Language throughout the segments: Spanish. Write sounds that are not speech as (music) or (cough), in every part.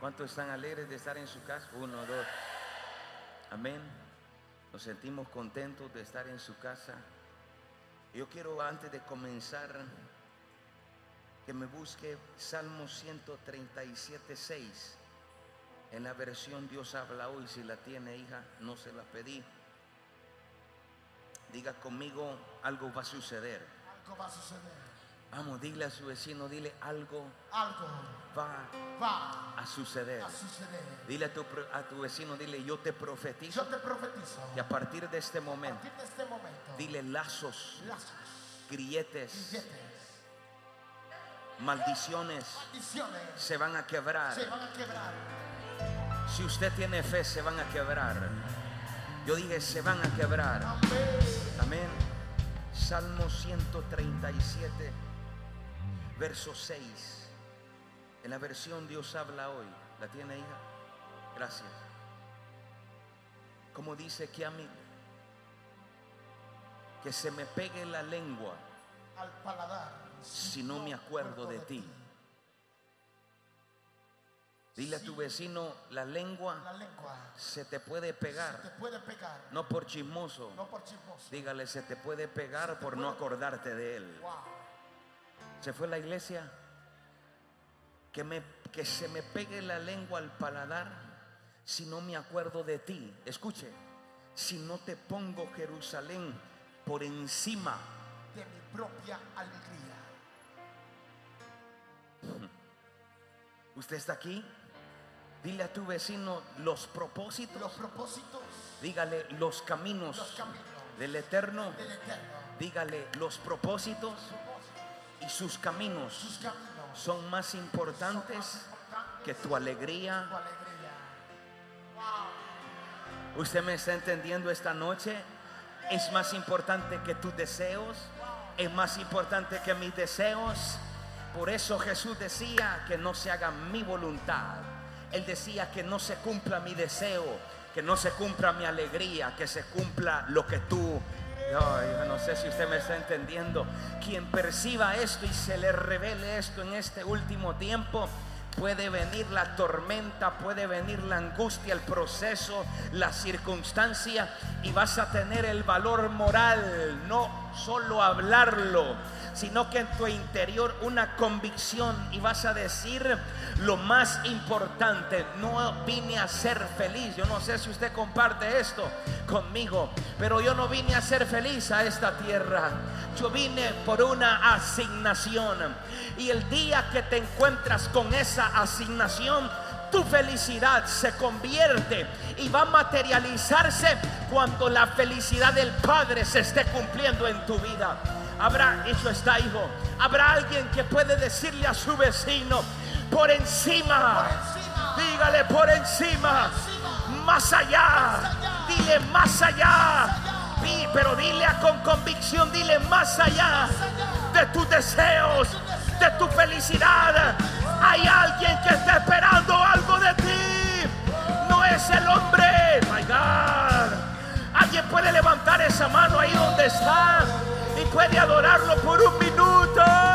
¿Cuántos están alegres de estar en su casa? Uno, dos. Amén. Nos sentimos contentos de estar en su casa. Yo quiero antes de comenzar que me busque Salmo 137, 6. En la versión Dios habla hoy, si la tiene hija, no se la pedí. Diga conmigo, algo va a suceder. Algo va a suceder. Vamos, dile a su vecino, dile algo Algo va va a suceder. a suceder. Dile a tu, a tu vecino, dile, yo te profetizo Yo te profetizo. que a partir de este momento, de este momento. dile lazos, Lazos, grilletes, maldiciones maldiciones se van a quebrar. se van a quebrar. Si usted tiene fe, se van a quebrar. Yo dije, se van a quebrar. Amén. Amén. Salmo 137, verso 6. En la versión Dios habla hoy. ¿La tiene hija? Gracias. Como dice que a mí, que se me pegue la lengua Al paladar. si no me acuerdo de ti. Dile a tu vecino, la lengua La lengua se te puede te pegar, puede pegar. no por chismoso. No por chismoso. Dígale, se te puede pegar por no acordarte de él. Wow. Se fue a la iglesia. Que, me, que se me pegue la lengua al paladar si no me acuerdo de ti. Escuche, si no te pongo Jerusalén por encima. De mi propia alegría. (laughs) ¿Usted está aquí? Dile a tu vecino los propósitos. Los propósitos Dígale los caminos Los caminos. del eterno. del Eterno. Dígale los propósitos y sus caminos Sus caminos. son más importantes que tu alegría. Tu alegría. ¿Usted me está entendiendo esta noche? Es más importante que tus deseos. Es más importante que mis deseos. Por eso Jesús decía que no se haga mi voluntad. Él decía que no se cumpla mi deseo, que no se cumpla mi alegría, que se cumpla lo que tú... No sé si usted me está entendiendo. Quien perciba esto y se le revele esto en este último tiempo, Puede venir la tormenta, puede venir la angustia, el proceso, la circunstancia y vas a tener el valor moral, no solo hablarlo, sino que en tu interior una convicción y vas a decir lo más importante, no vine a ser feliz. Yo no sé si usted comparte esto conmigo, pero yo no vine a ser feliz a esta tierra. Yo vine por una asignación y el día que te encuentras con esa asignación, tu felicidad se convierte y va a materializarse cuando la felicidad del Padre se esté cumpliendo en tu vida. Habrá, eso está hijo, habrá alguien que puede decirle a su vecino, por encima, Por encima. dígale por encima, encima. más allá, Más allá. dile más allá, allá. Di- pero dile a- con convicción, dile más allá de tus deseos, de tu felicidad. Hay alguien que está esperando algo de ti. No es el hombre. My God. Alguien puede levantar esa mano ahí donde está y puede adorarlo por un minuto.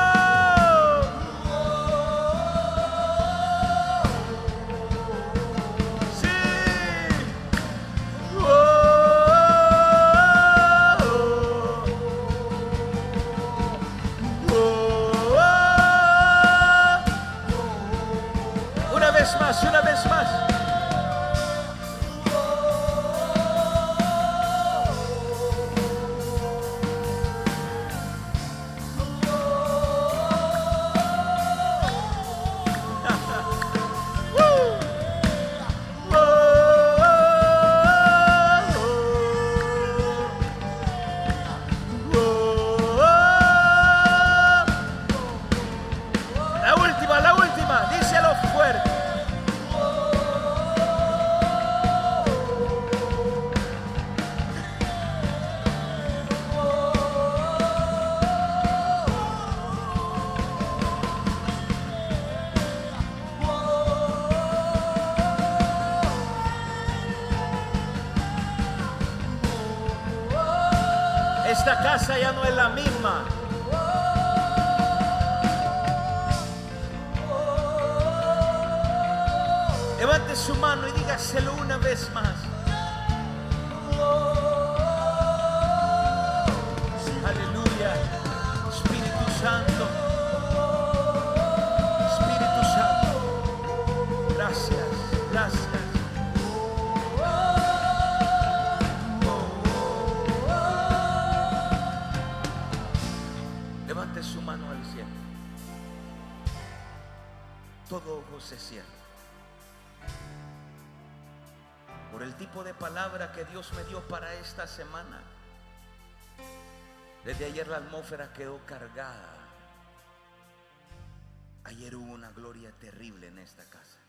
Semana. Desde ayer la atmósfera quedó cargada. Ayer hubo una gloria terrible en esta casa.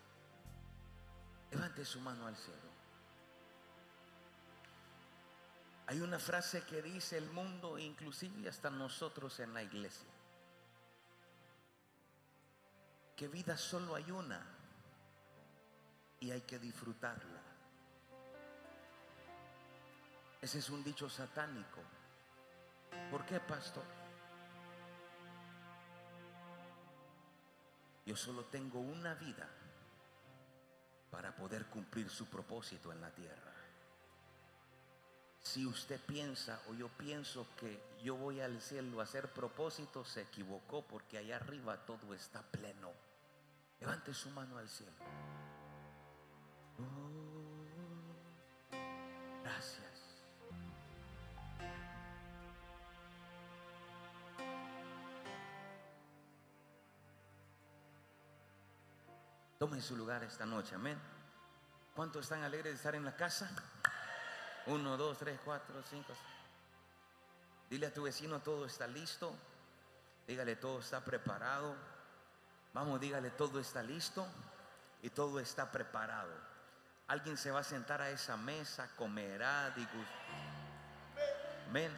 Levante su mano al cielo. Hay una frase que dice el mundo, inclusive hasta nosotros en la iglesia, que vida solo hay una y hay que disfrutarla. Ese es un dicho satánico. ¿Por qué, pastor? Yo solo tengo una vida para poder cumplir su propósito en la tierra. Si usted piensa o yo pienso que yo voy al cielo a hacer propósito, se equivocó porque allá arriba todo está pleno. Levante su mano al cielo. Oh, gracias. Tome su lugar esta noche, amén. ¿Cuántos están alegres de estar en la casa? Uno, dos, tres, cuatro, cinco. Dile a tu vecino, todo está listo. Dígale, todo está preparado. Vamos, dígale, todo está listo y todo está preparado. Alguien se va a sentar a esa mesa, comerá, digo, amén.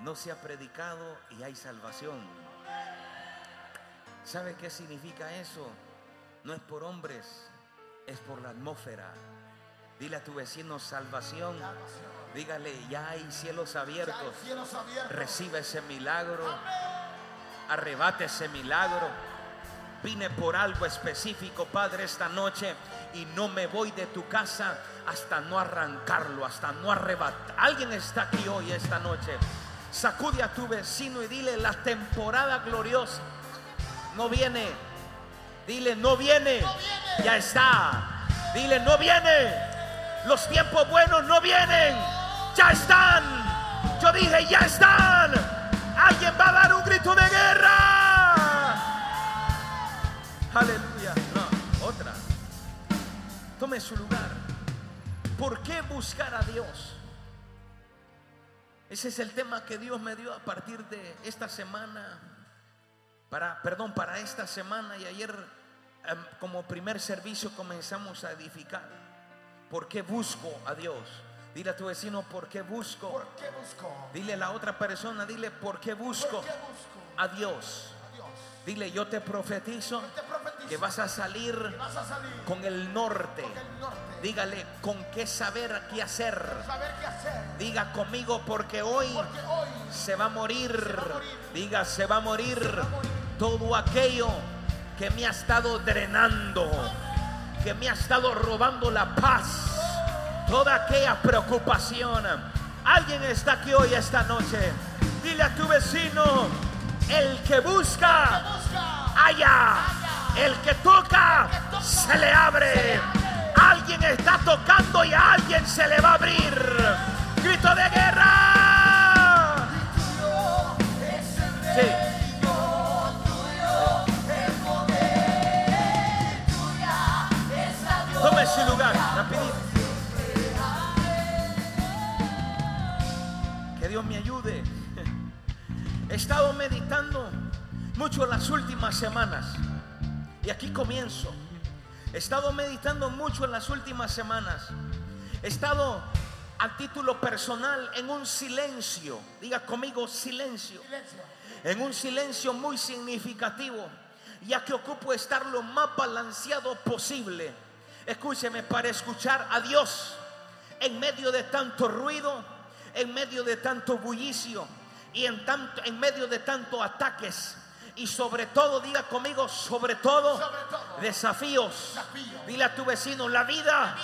No se ha predicado y hay salvación. ¿Sabe qué significa eso? No es por hombres, es por la atmósfera. Dile a tu vecino salvación. Dígale, ya hay cielos abiertos. Cielos abiertos. Reciba ese milagro. Arrebate ese milagro. Vine por algo específico, Padre, esta noche y no me voy de tu casa hasta no arrancarlo, hasta no arrebatar. Alguien está aquí hoy, esta noche. Sacude a tu vecino y dile, la temporada gloriosa no viene. Dile, no viene. Ya está. Dile, no viene. Los tiempos buenos no vienen. Ya están. Yo dije, ya están. Alguien va a dar un grito de guerra. Aleluya. No, otra. Tome su lugar. ¿Por qué buscar a Dios? Ese es el tema que Dios me dio a partir de esta semana. Para, perdón, para esta semana y ayer em, como primer servicio comenzamos a edificar. ¿Por qué busco a Dios? Dile a tu vecino, ¿por qué busco? ¿Por qué busco? Dile a la otra persona, dile, ¿por qué busco ¿Por qué busco a Dios? a Dios? Dile, yo te profetizo Te profetizo que vas a salir que vas a salir con el norte. con el norte. Dígale, ¿con qué saber qué hacer? Saber qué hacer. Diga conmigo, porque hoy Porque hoy se va a morir. va a morir. Diga, se va a morir va a morir. Todo aquello que me ha estado drenando, que me ha estado robando la paz, toda aquella preocupación. Alguien está aquí hoy esta noche. Dile a tu vecino, el que busca, haya. El que toca, se le abre. Alguien está tocando y a alguien se le va a abrir. He estado meditando mucho las últimas semanas. Y aquí comienzo. He estado meditando mucho en las últimas semanas. He estado a título personal en un silencio. Diga conmigo silencio. Silencio. En un silencio muy significativo. Ya que ocupo estar lo más balanceado posible. Escúcheme para escuchar a Dios en medio de tanto ruido, en medio de tanto bullicio y en, tanto, en medio de tanto ataques, Y sobre todo, diga conmigo, sobre todo, Sobre todo. desafíos. Desafíos. Dile a tu vecino, la vida vida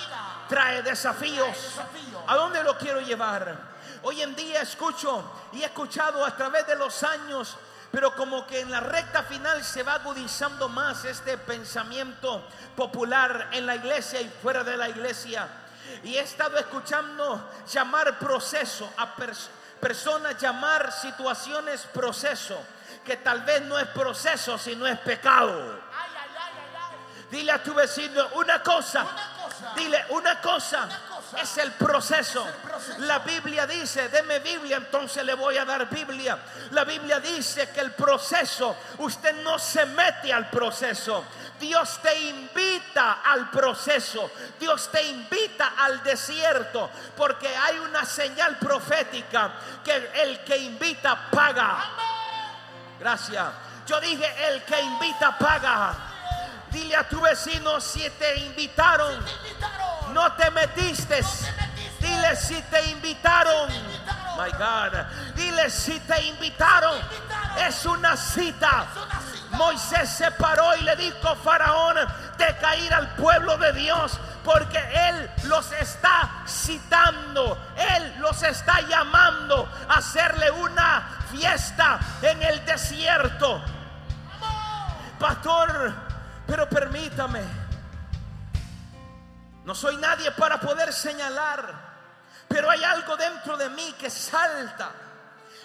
trae desafíos. desafíos. ¿A dónde lo quiero llevar? Hoy en día escucho y he escuchado a través de los años, pero como que en la recta final se va agudizando más este pensamiento popular en la iglesia y fuera de la iglesia. Y he estado escuchando llamar proceso a pers- personas, llamar situaciones proceso, que tal vez no es proceso, sino es pecado. Ay, ay, ay, ay, ay. Dile a tu vecino una cosa. Una cosa. Dile una cosa. Una cosa. Es el proceso. Es el proceso. La Biblia dice, deme Biblia, entonces le voy a dar Biblia. La Biblia dice que el proceso, usted no se mete al proceso. Dios te invita al proceso. Dios te invita al desierto. Porque hay una señal profética que el que invita paga. Gracias. Yo dije, el que invita paga. Dile a tu vecino si te invitaron, no te metiste. Dile si te invitaron. My God. Dile si te invitaron. invitaron. Es una cita. Moisés se paró y le dijo a Faraón de caer al pueblo de Dios porque Él los está citando, Él los está llamando a hacerle una fiesta en el desierto. Pastor, pero permítame, no soy nadie para poder señalar, pero hay algo dentro de mí que salta.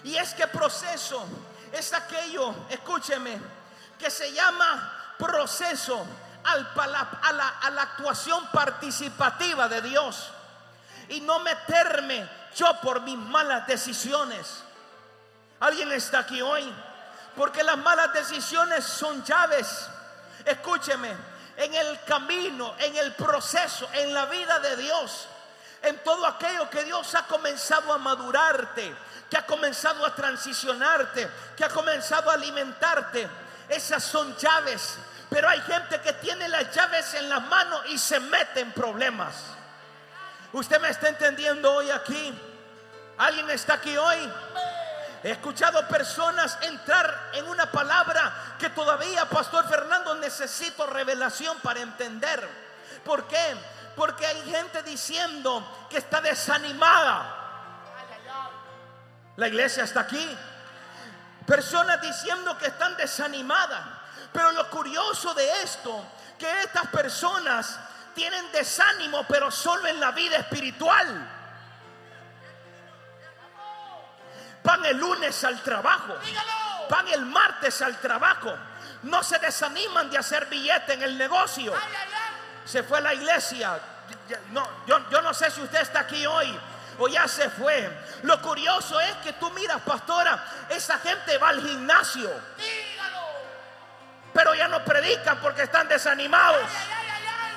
Y es que proceso es aquello, escúcheme, que se llama proceso al a, a la actuación participativa de Dios. Y no meterme yo por mis malas decisiones. ¿Alguien está aquí hoy? Porque las malas decisiones son llaves. Escúcheme, en el camino, en el proceso, en la vida de Dios, en todo aquello que Dios ha comenzado a madurarte, que ha comenzado a transicionarte, que ha comenzado a alimentarte. Esas son llaves. Pero hay gente que tiene las llaves en las manos y se mete en problemas. ¿Usted me está entendiendo hoy aquí? ¿Alguien está aquí hoy? He escuchado personas entrar en una palabra que todavía, Pastor Fernando, necesito revelación para entender. ¿Por qué? Porque hay gente diciendo que está desanimada. La iglesia está aquí. Personas diciendo que están desanimadas. Pero lo curioso de esto, que estas personas tienen desánimo, pero solo en la vida espiritual. Van el lunes al trabajo. Van el martes al trabajo. No se desaniman de hacer billete en el negocio. Se fue a la iglesia. No, yo, yo no sé si usted está aquí hoy o ya se fue. Lo curioso es que tú miras, pastora, esa gente va al gimnasio, Dígalo. pero ya no predican porque están desanimados. Ay, ay, ay.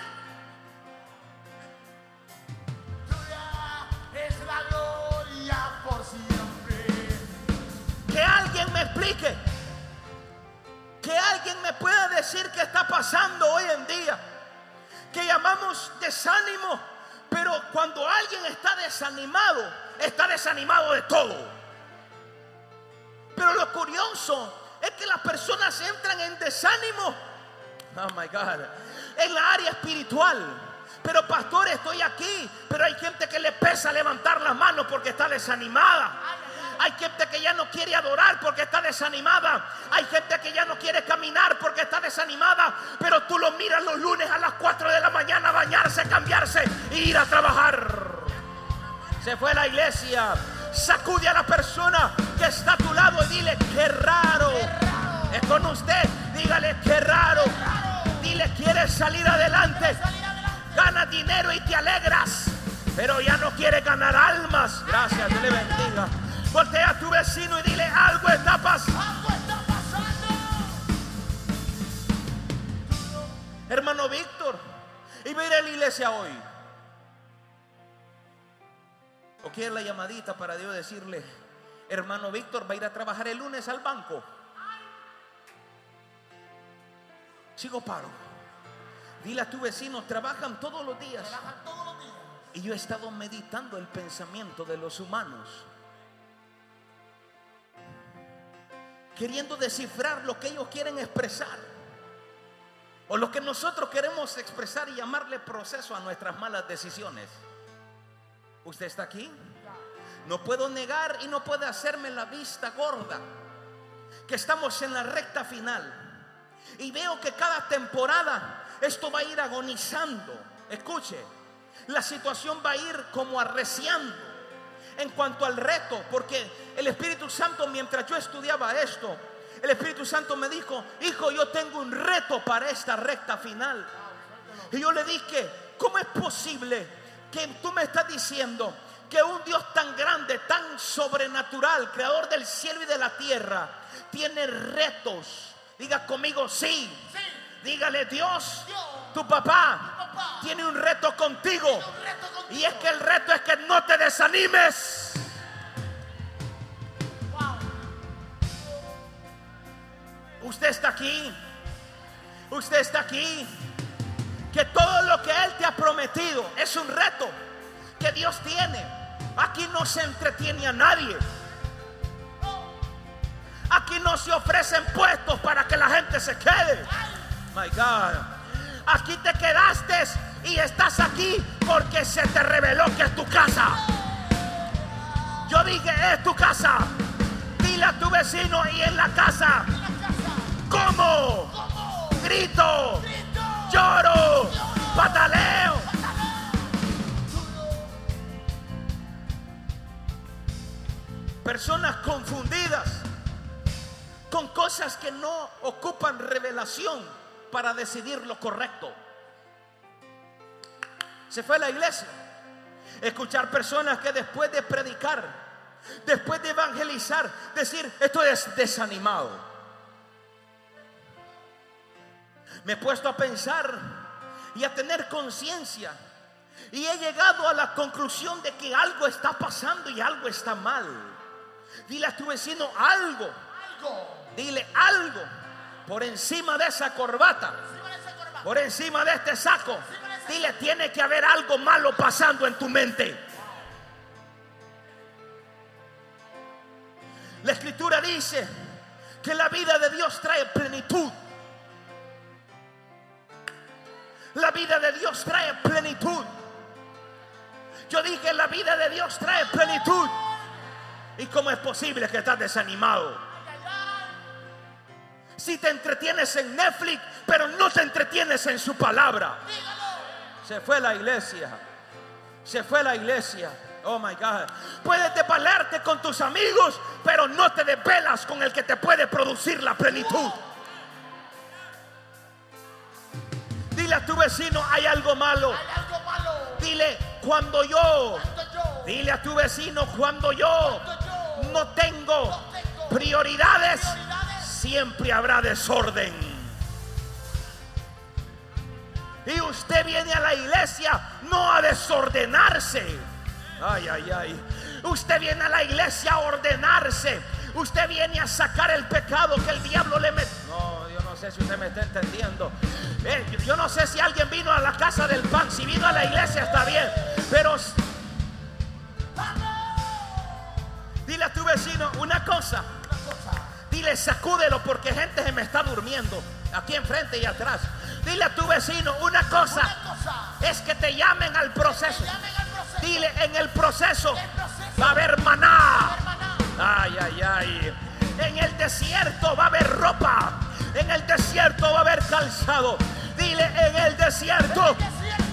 Que alguien me explique. Que alguien me pueda decir qué está pasando hoy en día. Que llamamos desánimo. Pero cuando alguien está desanimado, está desanimado de todo. Pero lo curioso es que las personas entran en desánimo. Oh my God. En la área espiritual. Pero pastor, estoy aquí. Pero hay gente que le pesa levantar las manos porque está desanimada. Hay gente que ya no quiere adorar porque está desanimada. Hay gente que ya no quiere caminar porque está desanimada. Pero tú lo miras los lunes a las 4 de la mañana bañarse, cambiarse e ir a trabajar. Se fue a la iglesia. Sacude a la persona que está a tu lado y dile, qué raro. Es con usted. Dígale, qué raro. Dile, quieres salir adelante. Gana dinero y te alegras. Pero ya no quiere ganar almas. Gracias, Dios le bendiga. Voltea a tu vecino y dile, algo está pasando. Algo está pasando. Hermano Víctor, y a la iglesia hoy. ¿O quiere la llamadita para Dios decirle, hermano Víctor va a ir a trabajar el lunes al banco? Sigo paro. Dile a tu vecino, trabajan todos los días. Trabajan todos los días. Y yo he estado meditando el pensamiento de los humanos. Queriendo descifrar lo que ellos quieren expresar. O lo que nosotros queremos expresar y llamarle proceso a nuestras malas decisiones. ¿Usted está aquí? No puedo negar y no puede hacerme la vista gorda. Que estamos en la recta final. Y veo que cada temporada esto va a ir agonizando. Escuche, la situación va a ir como arreciando en cuanto al reto, porque el Espíritu Santo mientras yo estudiaba esto, el Espíritu Santo me dijo, hijo, yo tengo un reto para esta recta final. Y yo le dije, ¿cómo es posible que tú me estás diciendo que un Dios tan grande, tan sobrenatural, creador del cielo y de la tierra, tiene retos? Diga conmigo, sí. Dígale, Dios, tu papá, tiene un reto contigo. Y es que el reto es que no te desanimes. Usted está aquí. Usted está aquí. Que todo lo que Él te ha prometido es un reto que Dios tiene. Aquí no se entretiene a nadie. Aquí no se ofrecen puestos para que la gente se quede. My God. Aquí te quedaste y estás aquí porque se te reveló que es tu casa. Yo dije, es tu casa. Dile a tu vecino y en la casa. ¿Cómo? Grito. Lloro. Pataleo. Personas confundidas con cosas que no ocupan revelación para decidir lo correcto. Se fue a la iglesia. Escuchar personas que después de predicar, después de evangelizar, decir, esto es desanimado. Me he puesto a pensar y a tener conciencia. Y he llegado a la conclusión de que algo está pasando y algo está mal. Dile a tu vecino algo. Dile algo por encima de esa corbata. Por encima de este saco. Dile, tiene que haber algo malo pasando en tu mente. La escritura dice que la vida de Dios trae plenitud. La vida de Dios trae plenitud. Yo dije, la vida de Dios trae plenitud. ¿Y cómo es posible que estás desanimado? Si te entretienes en Netflix, pero no te entretienes en su palabra. Se fue la iglesia. Se fue la iglesia. Oh my God. Puedes depalarte con tus amigos, pero no te desvelas con el que te puede producir la plenitud. Dile a tu vecino, hay algo malo. Dile, cuando yo, dile a tu vecino, cuando yo no tengo prioridades, siempre habrá desorden. Y usted viene a la iglesia no a desordenarse. Ay, ay, ay. Usted viene a la iglesia a ordenarse. Usted viene a sacar el pecado que el diablo le mete. No, yo no sé si usted me está entendiendo. Eh, yo no sé si alguien vino a la casa del pan. Si vino a la iglesia está bien. Pero dile a tu vecino una cosa. Dile, sacúdelo porque gente se me está durmiendo aquí enfrente y atrás. Dile a tu vecino una cosa, es que te llamen al proceso. Dile, en el proceso va a haber maná. Ay, ay, ay. En el desierto va a haber ropa. En el desierto va a haber calzado. Dile, en el desierto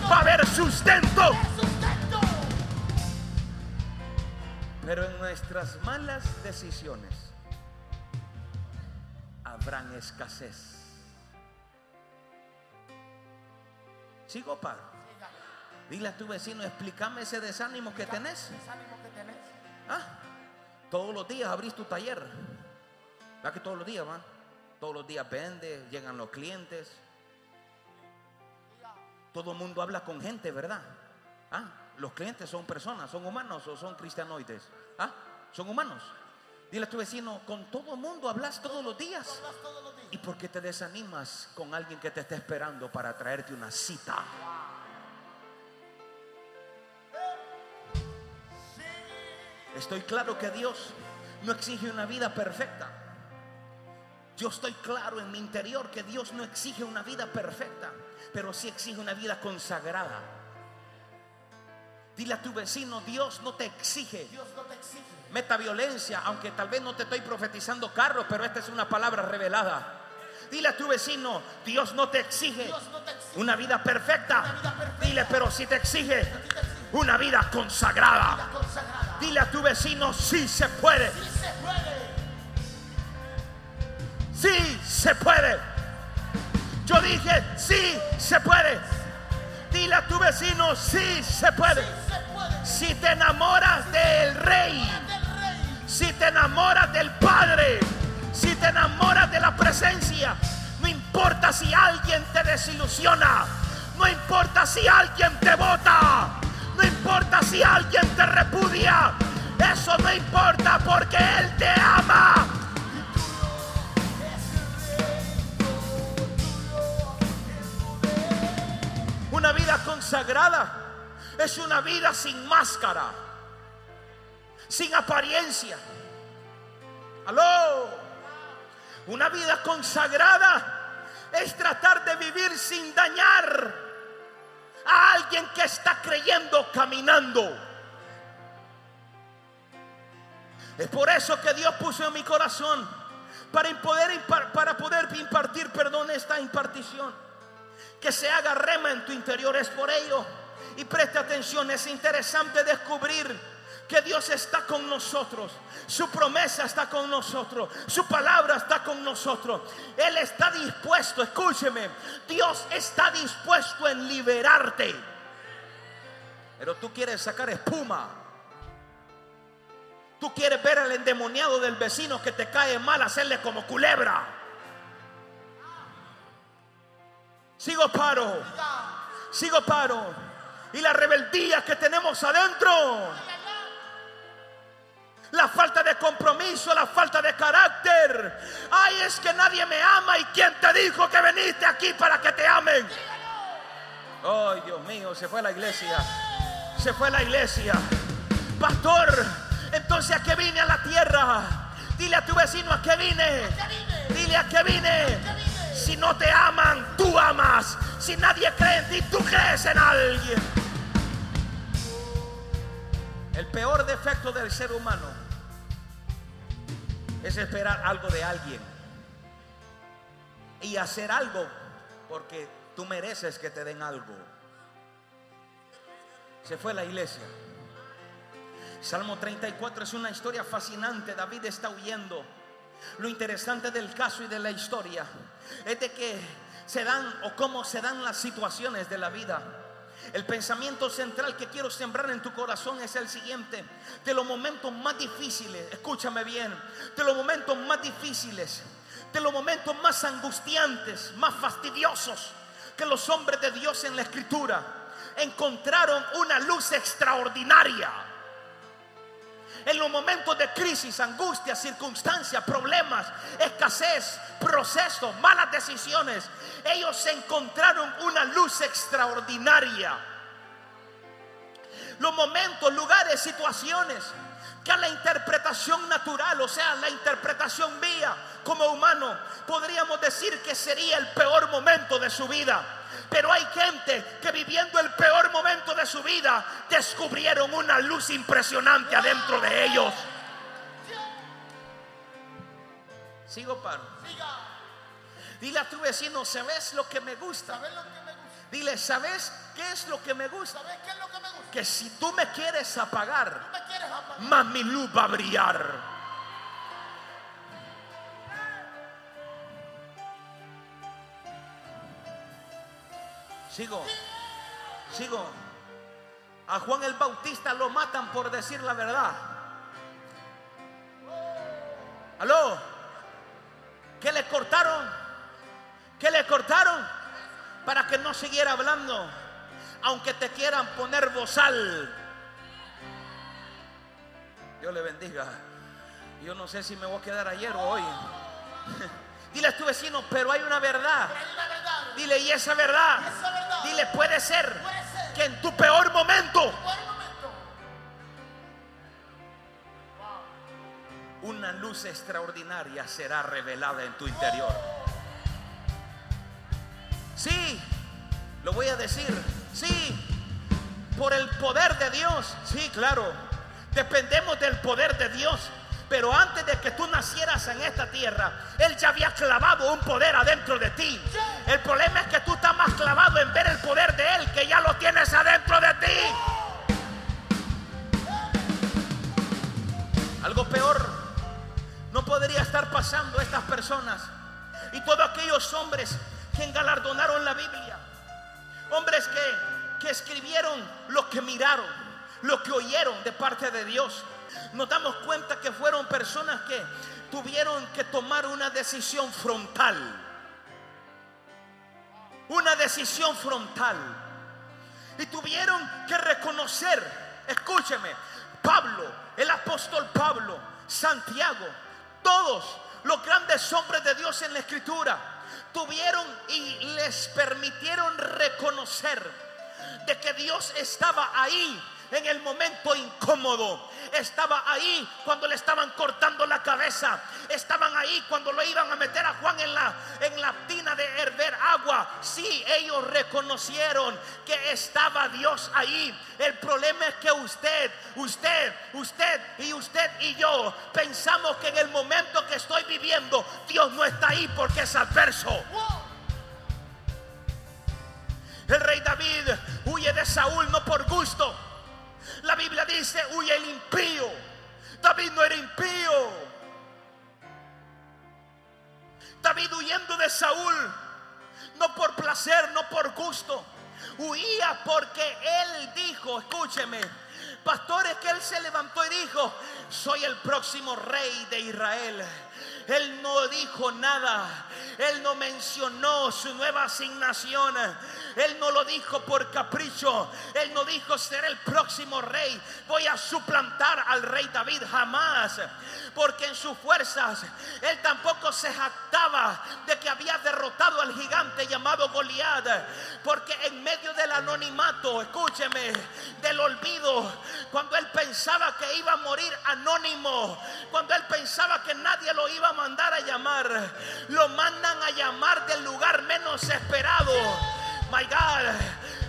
va a haber sustento. Pero en nuestras malas decisiones habrán escasez. Sigo paro. Dile a tu vecino, explícame ese desánimo que tenés. Ah, todos los días abrís tu taller. ¿Verdad que todos los días van? Todos los días vende, llegan los clientes. Todo el mundo habla con gente, ¿verdad? Ah, los clientes son personas, son humanos o son cristianoides. Ah, son humanos. Dile a tu vecino, con todo el mundo hablas todos los días. ¿Y por qué te desanimas con alguien que te está esperando para traerte una cita? Estoy claro que Dios no exige una vida perfecta. Yo estoy claro en mi interior que Dios no exige una vida perfecta, pero sí exige una vida consagrada. Dile a tu vecino, Dios no te exige Dios no te exige. meta violencia, aunque tal vez no te estoy profetizando carro, pero esta es una palabra revelada. Dile a tu vecino, Dios no te exige Dios no te exige. una vida perfecta. Una vida perfecta. Dile, pero si te exige te una vida consagrada. vida consagrada. Dile a tu vecino, sí se puede, Sí se puede. sí se puede. Yo dije, sí se puede. Dile a tu vecino, sí se puede. Sí se puede. Si te enamoras del rey, si te enamoras del Padre, si te enamoras de la presencia, no importa si alguien te desilusiona, no importa si alguien te vota, no importa si alguien te repudia, eso no importa porque Él te ama. Una vida consagrada es una vida sin máscara, sin apariencia. Aló. Una vida consagrada es tratar de vivir sin dañar a alguien que está creyendo caminando. Es por eso que Dios puso en mi corazón para poder, impartir, perdón, esta impartición. Que se haga rema en tu interior. Es por ello. Y preste atención, es interesante descubrir que Dios está con nosotros. Su promesa está con nosotros. Su palabra está con nosotros. Él está dispuesto, escúcheme. Dios está dispuesto en liberarte. Pero tú quieres sacar espuma. Tú quieres ver al endemoniado del vecino que te cae mal, hacerle como culebra. Sigo paro, sigo paro. Y la rebeldía que tenemos adentro, la falta de compromiso, la falta de carácter. Ay, es que nadie me ama. ¿Y quién te dijo que viniste aquí para que te amen? Ay, Dios mío, se fue la iglesia. Se fue la iglesia. Pastor, entonces a qué vine a la tierra. Dile a tu vecino a qué vine. Dile a qué vine. Si no te aman, tú amas. Si nadie cree en ti, tú crees en alguien. El peor defecto del ser humano es esperar algo de alguien y hacer algo porque tú mereces que te den algo. Se fue la iglesia. Salmo 34 es una historia fascinante. David está huyendo. Lo interesante del caso y de la historia es de que se dan o cómo se dan las situaciones de la vida. El pensamiento central que quiero sembrar en tu corazón es el siguiente. De los momentos más difíciles, escúchame bien, de los momentos más difíciles, de los momentos más angustiantes, más fastidiosos que los hombres de Dios en la escritura encontraron una luz extraordinaria. En los momentos de crisis, angustia, circunstancias, problemas, escasez, procesos, malas decisiones, ellos encontraron una luz extraordinaria. Los momentos, lugares, situaciones que a la interpretación natural, o sea, la interpretación mía como humano, podríamos decir que sería el peor momento de su vida. Pero hay gente que viviendo el peor momento de su vida descubrieron una luz impresionante adentro de ellos. Sigo paro. Siga. Dile a tu vecino, ¿sabes lo que me gusta? ¿Sabes lo que me gusta? Dile, ¿sabes qué es lo que me gusta? ¿Sabes qué es lo que me gusta? Que si tú me quieres apagar, me quieres apagar. más mi luz va a brillar. Sigo, sigo. A Juan el Bautista lo matan por decir la verdad. Aló, ¿qué le cortaron? ¿Qué le cortaron? Para que no siguiera hablando, aunque te quieran poner bozal. Dios le bendiga. Yo no sé si me voy a quedar ayer o hoy. (laughs) Dile a tu vecino, pero hay una verdad. Dile, y esa verdad. Dile, puede ser que en tu peor momento. una luz extraordinaria será revelada en tu interior. Sí, lo voy a decir, sí, por el poder de Dios, sí, claro, dependemos del poder de Dios. Pero antes de que tú nacieras en esta tierra, Él ya había clavado un poder adentro de ti. El problema es que tú estás más clavado en ver el poder de Él que ya lo tienes adentro de ti. Algo peor no podría estar pasando a estas personas y todos aquellos hombres que engalardonaron la Biblia. Hombres que, que escribieron lo que miraron, lo que oyeron de parte de Dios nos damos cuenta que fueron personas que tuvieron que tomar una decisión frontal. Una decisión frontal. Y tuvieron que reconocer, escúcheme, Pablo, el apóstol Pablo, Santiago, todos los grandes hombres de Dios en la escritura, tuvieron y les permitieron reconocer de que Dios estaba ahí en el momento incómodo. Estaba ahí cuando le estaban cortando la cabeza. Estaban ahí cuando lo iban a meter a Juan en la, en la tina de herver agua. Sí, ellos reconocieron que estaba Dios ahí. El problema es que usted, usted, usted y usted y yo pensamos que en el momento que estoy viviendo, Dios no está ahí porque es adverso. El rey David huye de Saúl no por gusto la Biblia dice, huye el impío. David no era impío. David huyendo de Saúl, no por placer, no por gusto. Huía porque él dijo, escúcheme, pastores que él se levantó y dijo, soy el próximo rey de Israel. Él no dijo nada. Él no mencionó su nueva asignación. Él no lo dijo por capricho. Él no dijo ser el próximo rey. Voy a suplantar al rey David jamás. Porque en sus fuerzas él tampoco se jactaba de que había derrotado al gigante llamado Goliat. Porque en medio del anonimato, escúcheme, del olvido, cuando él pensaba que iba a morir anónimo, cuando él pensaba que nadie lo iba a mandar a llamar, lo mandan a llamar del lugar menos esperado. My God,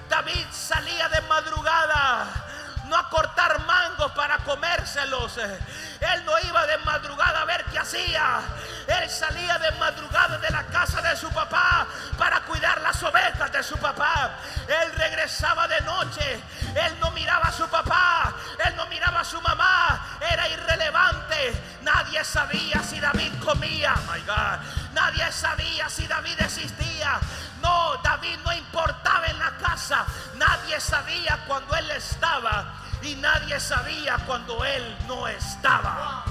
David salía de madrugada no a cortar mangos para comérselos. Él no iba de madrugada a ver qué hacía. Él salía de madrugada de la casa de su papá para cuidar las ovejas de su papá. Él regresaba de noche. Él no miraba a su papá. Él no miraba a su mamá. Era irrelevante. Nadie sabía si David comía. My God. Nadie sabía si David existía. No, David no importaba en la casa. Nadie sabía cuando él estaba y nadie sabía cuando él no estaba.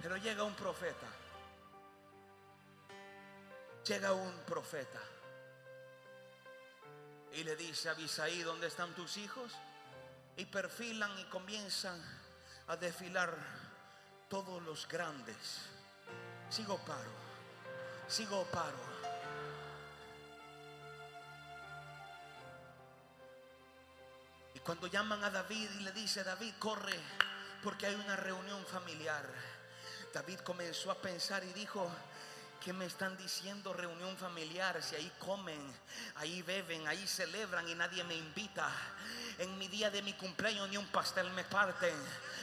Pero llega un profeta. Llega un profeta. Y le dice a Abisaí, ¿dónde están tus hijos? Y perfilan y comienzan a desfilar todos los grandes. Sigo paro. Sigo paro. Y cuando llaman a David y le dice, David, corre, porque hay una reunión familiar. David comenzó a pensar y dijo, ¿Qué me están diciendo reunión familiar? Si ahí comen, ahí beben, ahí celebran y nadie me invita. En mi día de mi cumpleaños ni un pastel me parten.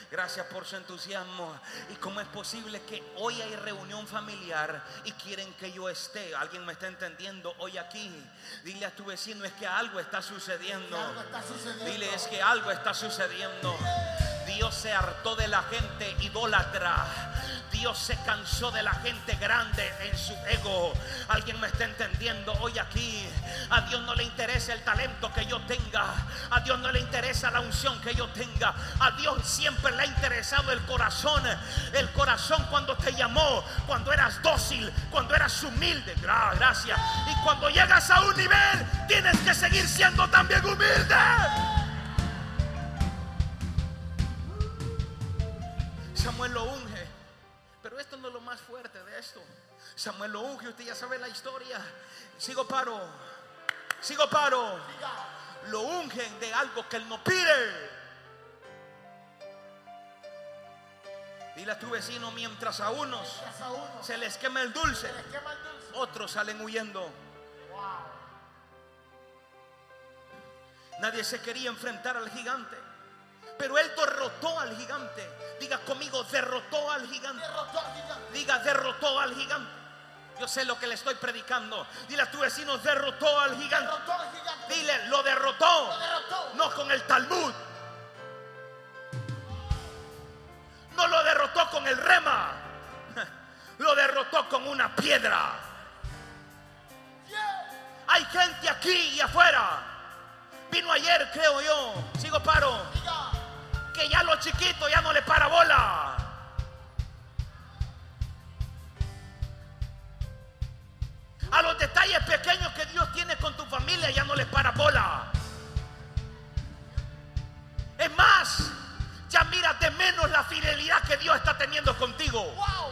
Gracias por su entusiasmo. ¿Y cómo es posible que hoy hay reunión familiar y quieren que yo esté? ¿Alguien me está entendiendo hoy aquí? Dile a tu vecino es que algo está sucediendo. Dile es que algo está sucediendo. Dios se hartó de la gente idólatra. Dios se cansó de la gente grande en su ego. Alguien me está entendiendo hoy aquí. A Dios no le interesa el talento que yo tenga. A Dios no le interesa la unción que yo tenga. A Dios siempre le ha interesado el corazón. El corazón cuando te llamó, cuando eras dócil, cuando eras humilde. Gracias. Y cuando llegas a un nivel, tienes que seguir siendo también humilde. Esto. Samuel lo unge, usted ya sabe la historia. Sigo paro. Sigo paro. lo ungen de algo que él no pide. Dile a tu vecino mientras a unos se les quema el dulce, otros salen huyendo. Nadie se quería enfrentar al gigante, pero él derrotó al gigante. Diga conmigo, derrotó al gigante. Derrotó al gigante. Diga, derrotó al gigante. Yo sé lo que le estoy predicando. Dile a tu vecino, derrotó al gigante. Derrotó al gigante. Dile, lo derrotó. Lo derrotó. No con el Talmud. No lo derrotó con el rema. (laughs) Lo derrotó con una piedra. Yeah. Hay gente aquí y afuera. Vino ayer, creo yo. Sigo paro. Diga. Que ya lo chiquito ya no le para bola. A los detalles pequeños que Dios tiene con tu familia ya no les para bola. Es más, ya mira de menos la fidelidad que Dios está teniendo contigo. Wow.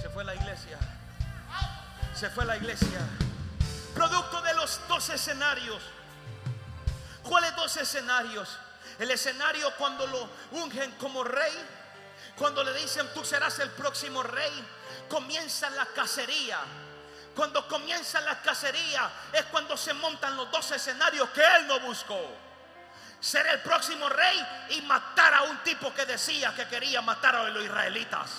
Se fue la iglesia. Se fue la iglesia. Producto de los dos escenarios. ¿Cuáles dos escenarios? El escenario cuando lo ungen como rey. Cuando le dicen tú serás el próximo rey. Comienza la cacería. Cuando comienza la cacería es cuando se montan los dos escenarios que él no buscó. Ser el próximo rey y matar a un tipo que decía que quería matar a los israelitas.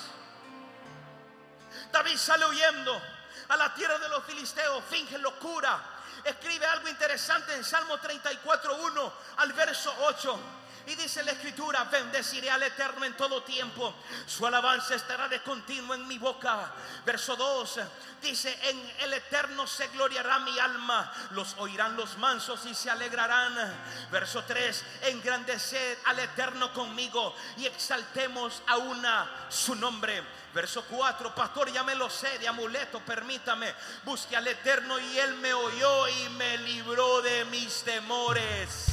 David sale huyendo a la tierra de los filisteos, finge locura. Escribe algo interesante en Salmo 34.1 al verso 8. Y dice la escritura, bendeciré al Eterno en todo tiempo. Su alabanza estará de continuo en mi boca. Verso 2 dice, en el Eterno se gloriará mi alma. Los oirán los mansos y se alegrarán. Verso 3, engrandeced al Eterno conmigo y exaltemos a una su nombre. Verso 4, pastor, ya me lo sé de amuleto, permítame. Busque al Eterno y Él me oyó y me libró de mis temores.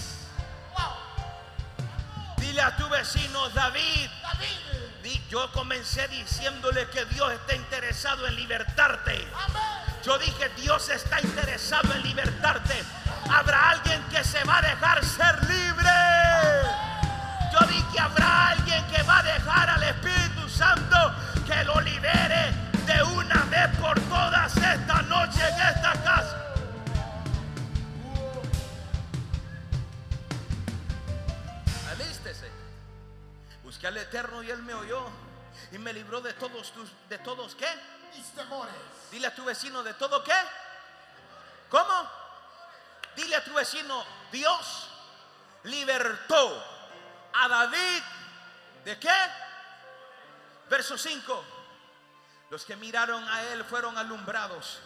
Dile a tu vecino David, David. yo comencé diciéndole que Dios está interesado en libertarte. Amén. Yo dije, Dios está interesado en libertarte. Habrá alguien que se va a dejar ser libre. Yo dije, habrá alguien que va a dejar al Espíritu Santo que lo libere de una vez por todas esta noche en esta al Eterno y Él me oyó y me libró de todos tus, de todos qué? Mis temores. Dile a tu vecino de todo qué. ¿Cómo? Dile a tu vecino, Dios libertó a David de qué? Verso 5. Los que miraron a él fueron alumbrados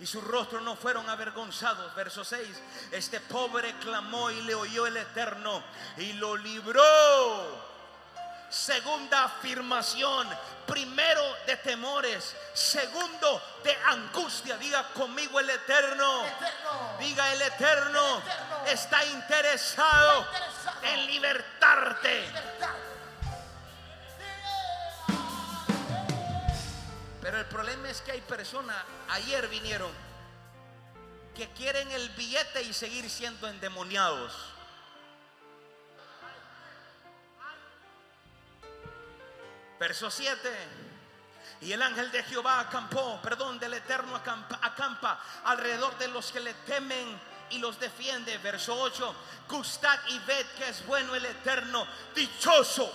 y sus rostros no fueron avergonzados. Verso 6. Este pobre clamó y le oyó el Eterno y lo libró. Segunda afirmación. Primero de temores. Segundo de angustia. Diga conmigo el Eterno. Eterno. Diga el Eterno. El Eterno. Está interesado Está interesado. en libertarte. Pero el problema es que hay personas, ayer vinieron, que quieren el billete y seguir siendo endemoniados. Verso 7. Y el ángel de Jehová acampó, perdón, del Eterno acampa, acampa alrededor de los que le temen y los defiende. Verso 8. Gustad y ved que es bueno el Eterno, dichoso.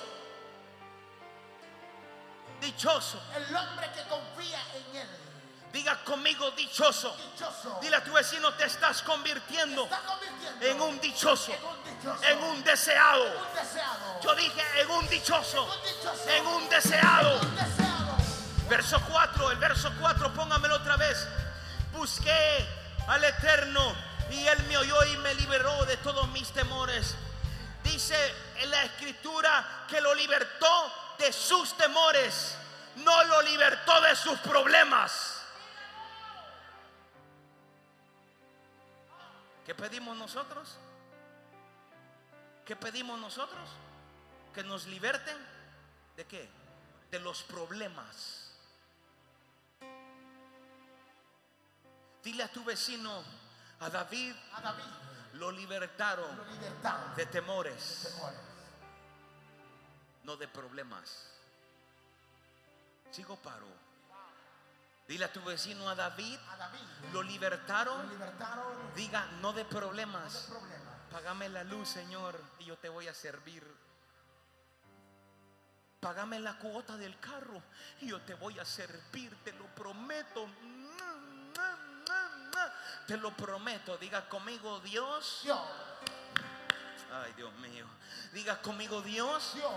Dichoso. El hombre que confía en él. Diga conmigo dichoso. Dichoso. Dile a tu vecino, te estás convirtiendo Está convirtiendo en un dichoso, en un dichoso. en un deseado. un deseado. Yo dije en un dichoso, dichoso. en un deseado. Un deseado. Verso 4, el verso 4, póngamelo otra vez. Busqué al Eterno y Él me oyó y me liberó de todos mis temores. Dice en la escritura que lo libertó de sus temores, no lo libertó de sus problemas. ¿Qué pedimos nosotros? ¿Qué pedimos nosotros? Que nos liberten de qué? De los problemas. Dile a tu vecino, a David, A David. lo libertaron lo libertaron de temores. no de problemas. Sigo paro. Dile a tu vecino a David, A David lo lo libertaron. de Diga, no de problemas. problemas. Págame la luz, Señor, y yo te voy a servir. Págame la cuota del carro y yo te voy a servir, te lo prometo. Te lo prometo. Diga conmigo, Dios. Dios, Ay, Dios mío. Diga conmigo, Dios. Dios,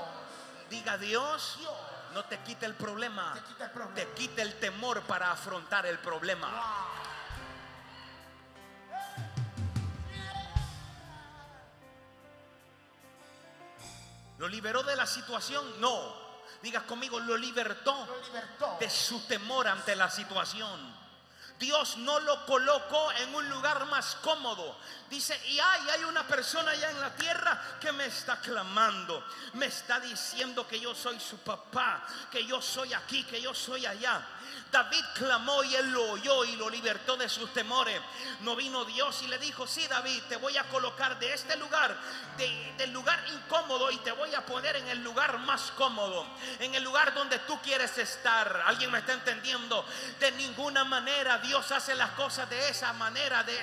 Diga, Dios. Dios, No te quite el problema. te quita el problema. Te quita el temor para afrontar el problema. Wow. ¿Lo liberó de la situación? No. Diga conmigo, lo libertó. Lo libertó de su temor ante la situación. Dios no lo colocó en un lugar más cómodo. Dice, y hay, hay una persona allá en la tierra que me está clamando, me está diciendo que yo soy su papá, que yo soy aquí, que yo soy allá. David clamó y él lo oyó y lo libertó de sus temores. No vino Dios y le dijo, sí David, te voy a colocar de este lugar, de- del lugar incómodo y te voy a poner en el lugar más cómodo, en el lugar donde tú quieres estar. ¿Alguien me está entendiendo? De ninguna manera Dios hace las cosas de esa manera, de,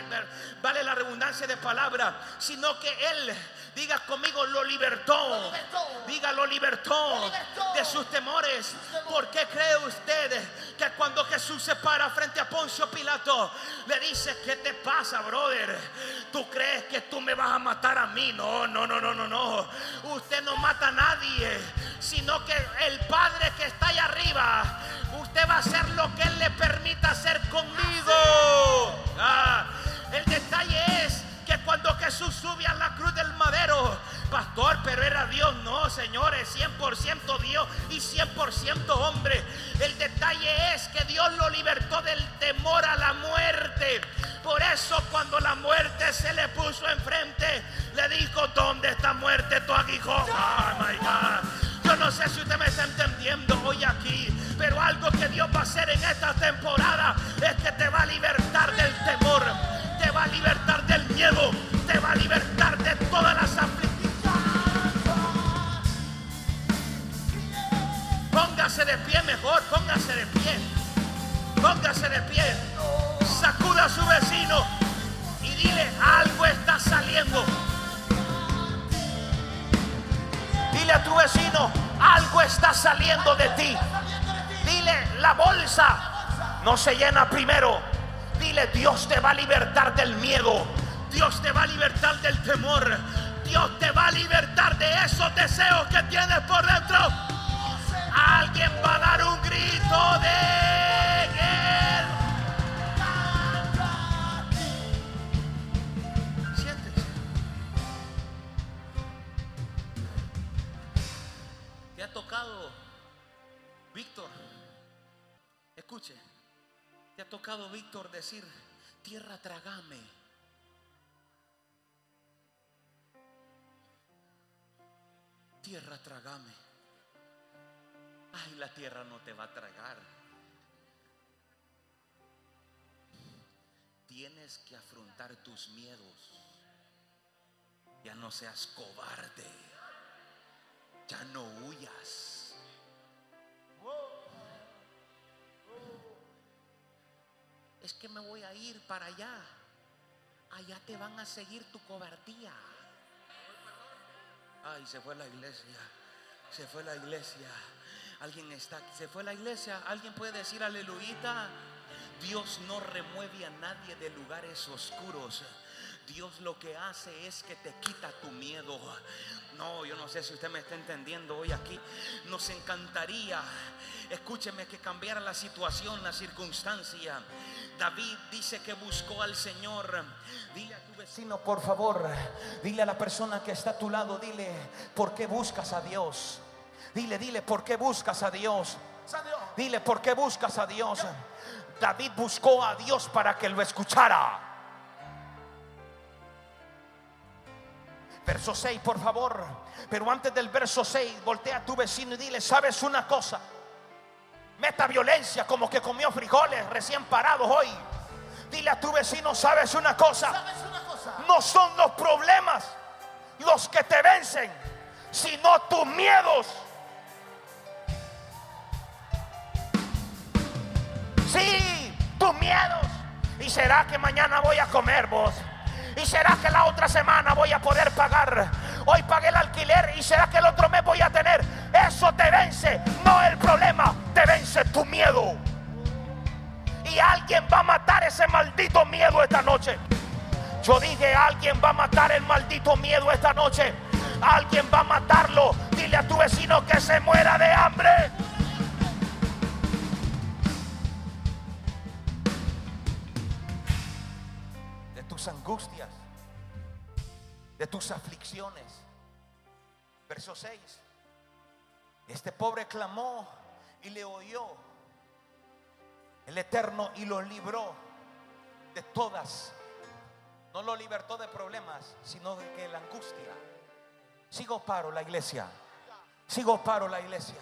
vale la redundancia de palabra, sino que Él, diga conmigo, lo libertó. Lo libertó. Diga, lo libertó, Lo libertó. de sus temores. ¿Por qué cree usted que cuando Jesús se para frente a Poncio Pilato, le dice, ¿qué te pasa, brother? ¿Tú crees que tú me vas a matar a mí? No, no, no, no, no, no. Usted no mata a nadie, sino que el Padre que está allá arriba, usted va a hacer lo que Él le permita hacer conmigo. Ah, el detalle es cuando Jesús sube a la cruz del madero, pastor, pero era Dios, no, señores, 100% Dios y 100% hombre. El detalle es que Dios lo libertó del temor a la muerte. Por eso cuando la muerte se le puso enfrente, le dijo, ¿dónde está muerte tu aguijón? Oh my God. Yo no sé si usted me está entendiendo hoy aquí, pero algo que Dios va a hacer en esta temporada es que te va a libertar del temor, va a libertar del miedo, te va a libertar de todas las aflicciones. Póngase de pie mejor, póngase de pie, póngase de pie, sacuda a su vecino y dile, algo está saliendo. Dile a tu vecino, algo está saliendo de ti. Dile, la bolsa no se llena primero. Dile, Dios te va a libertar del miedo. Dios te va a libertar del temor. Dios te va a libertar de esos deseos que tienes por dentro. Alguien va a dar un grito de decir, tierra tragame? Tierra tragame. Ay, la tierra no te va a tragar. Tienes que afrontar tus miedos. Ya no seas cobarde. Ya no huyas. Es que me voy a ir para allá. Allá te van a seguir tu cobardía. Ay, se fue la iglesia. Se fue la iglesia. Alguien está, se fue la iglesia. Alguien puede decir aleluya. Dios no remueve a nadie de lugares oscuros. Dios lo que hace es que te quita tu miedo. No, yo no sé si usted me está entendiendo hoy aquí. Nos encantaría, escúcheme, que cambiara la situación, la circunstancia. David dice que buscó al Señor. Dile a tu vecino, por favor, dile a la persona que está a tu lado, dile, ¿por qué buscas a Dios? Dile, dile, ¿por qué buscas a Dios? Dile, ¿por qué buscas a Dios? David buscó a Dios para que lo escuchara. Verso 6, por favor. Pero antes del verso 6, voltea a tu vecino y dile, ¿sabes una cosa? Meta violencia como que comió frijoles recién parados hoy. Dile a tu vecino, ¿sabes una cosa? ¿Sabes una cosa? no son los problemas los que te vencen, sino tus miedos. Sí, tus miedos. ¿Y será que mañana voy a comer vos? ¿Y será que la otra semana voy a poder pagar? Hoy pagué el alquiler y será que el otro mes voy a tener. Eso te vence, no el problema, te vence tu miedo. Y alguien va a matar ese maldito miedo esta noche. Yo dije, alguien va a matar el maldito miedo esta noche. Alguien va a matarlo. Dile a tu vecino que se muera de hambre. Tus angustias, de tus aflicciones. Verso 6. Este pobre clamó y le oyó el Eterno y lo libró de todas. No lo libertó de problemas, sino de que la angustia. Sigo paro la iglesia. Sigo paro la iglesia.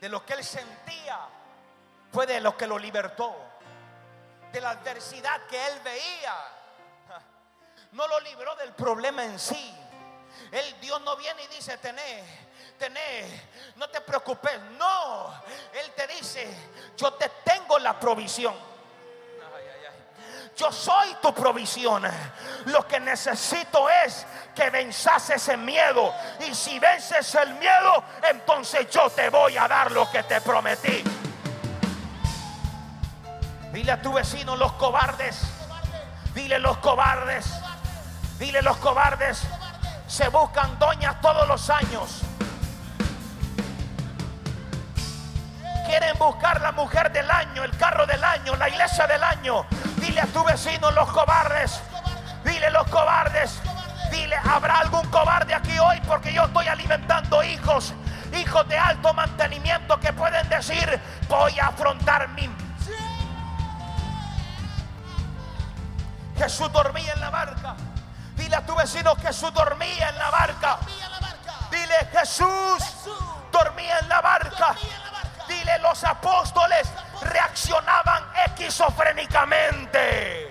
De lo que él sentía fue de lo que lo libertó. De la adversidad que él veía. No lo libró del problema en sí. El Dios no viene y dice, tené, tené, no te preocupes. No, Él te dice, yo te tengo la provisión. Yo soy tu provisión. Lo que necesito es que venzas ese miedo. Y si vences el miedo, entonces yo te voy a dar lo que te prometí. Dile a tu vecino los cobardes. Dile los cobardes. Dile los cobardes. Se buscan doñas todos los años. Quieren buscar la mujer del año, el carro del año, la iglesia del año. Dile a tu vecino los cobardes. Dile los cobardes. Dile, ¿habrá algún cobarde aquí hoy? Porque yo estoy alimentando hijos, hijos de alto mantenimiento que pueden decir, voy a afrontar mi... Jesús dormía en la barca. Dile a tu vecino, Jesús dormía en la barca. Dile, Jesús dormía en la barca. Dile, los apóstoles reaccionaban esquizofrénicamente.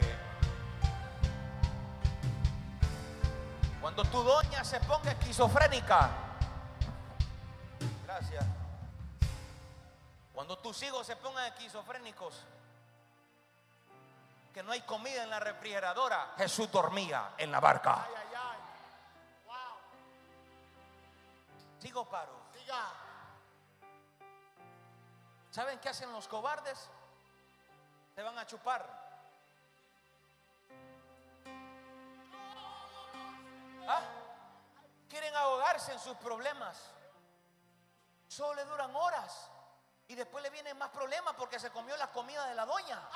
Cuando tu doña se ponga esquizofrénica, gracias. Cuando tus hijos se pongan esquizofrénicos, que no hay comida en la refrigeradora, Jesús dormía en la barca. Sigo paro. ¿Saben qué hacen los cobardes? Se van a chupar. ¿Ah? Quieren ahogarse en sus problemas. Solo le duran horas. Y después le vienen más problemas porque se comió la comida de la doña.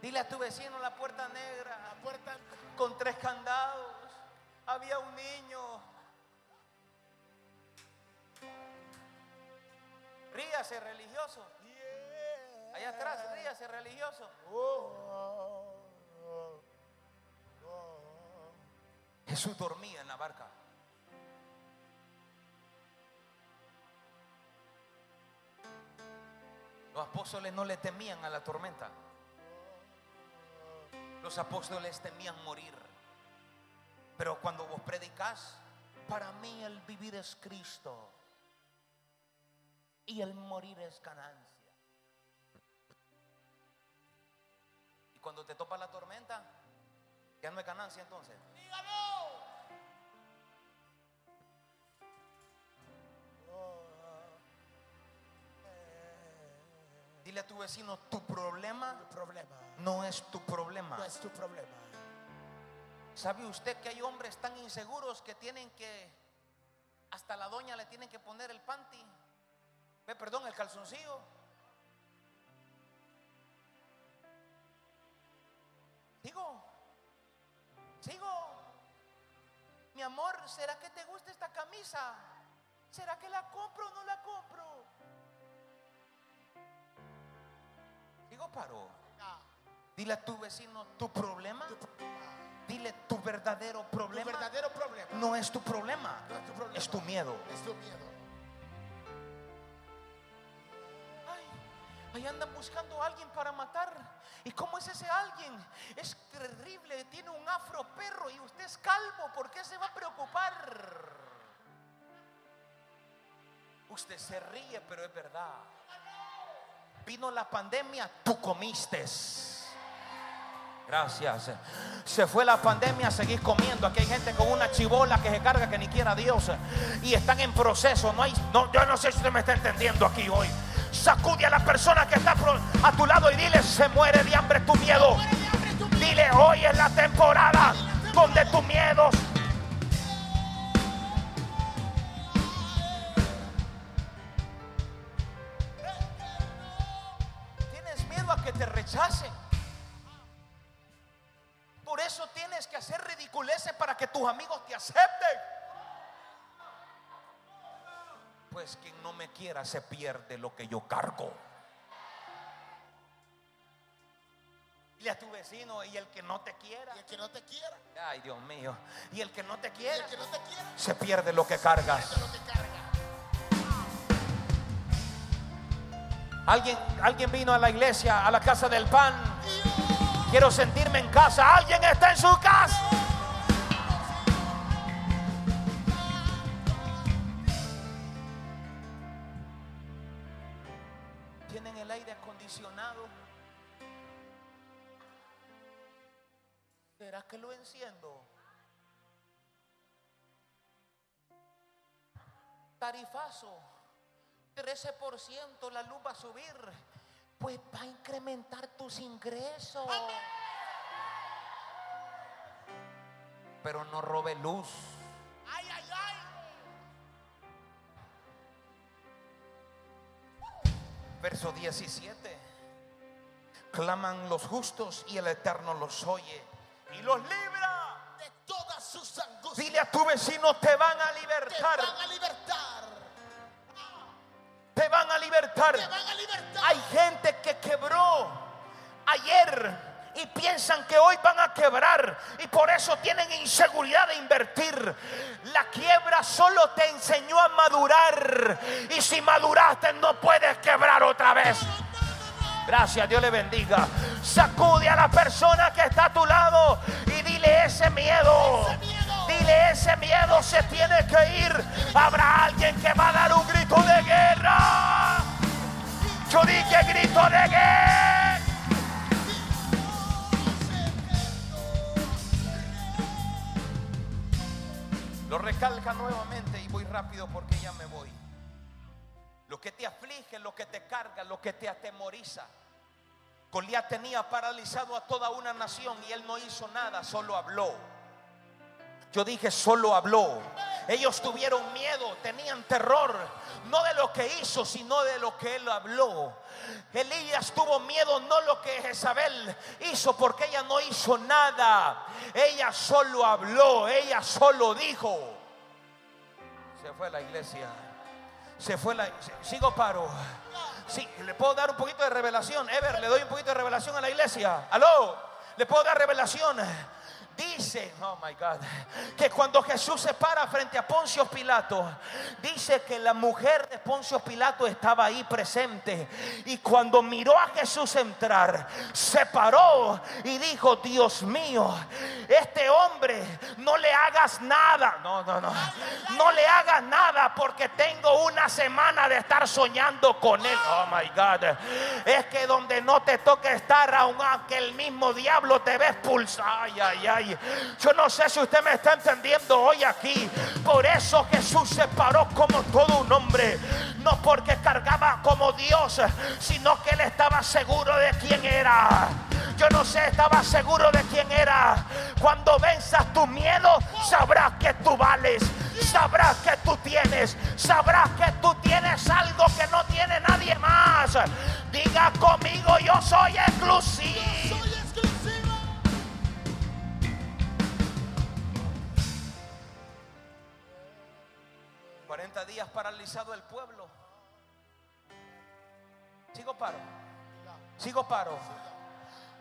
Dile a tu vecino la puerta negra, la puerta con tres candados. Había un niño. Ríase religioso. Allá atrás, ríase religioso. Jesús dormía en la barca. Los apóstoles no le temían a la tormenta. Los apóstoles temían morir. Pero cuando vos predicas, para mí el vivir es Cristo y el morir es ganancia. Y cuando te topa la tormenta, ya no es ganancia entonces. Dile a tu vecino, tu problema, problema no es tu problema. no es tu problema. ¿Sabe usted que hay hombres tan inseguros que tienen que, hasta la doña le tienen que poner el panty? Ve, perdón, el calzoncillo. Sigo, sigo. Mi amor, ¿será que te gusta esta camisa? ¿Será que la compro o no la compro? Digo, paró. Dile a tu vecino tu problema. Dile tu verdadero problema. Tu verdadero problema. No es tu problema. Es tu problema. Es tu miedo. Es tu miedo. Ahí andan buscando a alguien para matar. ¿Y cómo es ese alguien? Es terrible, tiene un afro perro y usted es calvo. ¿Por qué se va a preocupar? Usted se ríe, pero es verdad. Vino la pandemia, tú comiste. Gracias. Se fue la pandemia, seguís comiendo. Aquí hay gente con una chivola que se carga que ni quiera Dios. Y están en proceso. No hay, no, yo no sé si usted me está entendiendo aquí hoy. Sacude a la persona que está a tu lado y dile, se muere de hambre tu miedo. Dile, hoy es la temporada donde tu miedo acepten. Pues quien no me quiera se pierde lo que yo cargo. Dile a tu vecino y el que no te quiera. Y el que no te quiera. Ay, Dios mío. Y el que no te quiera. el que no te quiera. Se pierde lo que cargas. Carga. Alguien, alguien vino a la iglesia, a la casa del pan. Quiero sentirme en casa. Alguien está en su casa. ¿Será que lo enciendo? Tarifazo. 13% la luz va a subir, pues va a incrementar tus ingresos. Pero no robe luz. Ay, ay, ay. Verso 17. Claman los justos y el Eterno los oye y los libra. De todas sus angustias. Dile a tu vecino, te van a Te libertar. van a libertar. Te van a libertar. Te van a libertar. Hay gente que quebró ayer y piensan que hoy van a quebrar y por eso tienen inseguridad de invertir. La quiebra solo te enseñó a madurar y si maduraste no puedes quebrar otra vez. Gracias, Dios le bendiga. Sacude a la persona que está a tu lado y dile ese miedo. Dile ese miedo se tiene que ir. Habrá alguien que va a dar un grito de guerra. Yo dije grito de guerra. Lo recalca nuevamente y voy rápido porque ya me voy. Lo que te aflige, lo que te carga, lo que te atemoriza. Goliat tenía paralizado a toda una nación y él no hizo nada, solo habló. Yo dije, solo habló. Ellos tuvieron miedo, tenían terror, no de lo que hizo, sino de lo que él habló. Elías tuvo miedo, no lo que Jezabel hizo, porque ella no hizo nada. Ella solo habló, ella solo dijo. Se fue la iglesia. Se fue la. Sigo paro. Sí, le puedo dar un poquito de revelación. Ever, le doy un poquito de revelación a la iglesia. Aló, le puedo dar revelación. Dice, oh my God, que cuando Jesús se para frente a Poncio Pilato, dice que la mujer de Poncio Pilato estaba ahí presente. Y cuando miró a Jesús entrar, se paró y dijo: Dios mío, este hombre no le hagas nada. No, no, no. No le hagas nada porque tengo una semana de estar soñando con él. Oh my God. Es que donde no te toque estar, aunque el mismo diablo te ve expulsar. Ay, ay, ay. Yo no sé si usted me está entendiendo hoy aquí. Por eso Jesús se paró como todo un hombre. No porque cargaba como Dios, sino que él estaba seguro de quién era. Yo no sé, estaba seguro de quién era. Cuando venzas tu miedo, sabrás que tú vales. Sabrás que tú tienes. Sabrás que tú tienes algo que no tiene nadie más. Diga conmigo, yo soy exclusivo. Soy exclusivo. Paralizado el pueblo. Sigo paro. Sigo paro.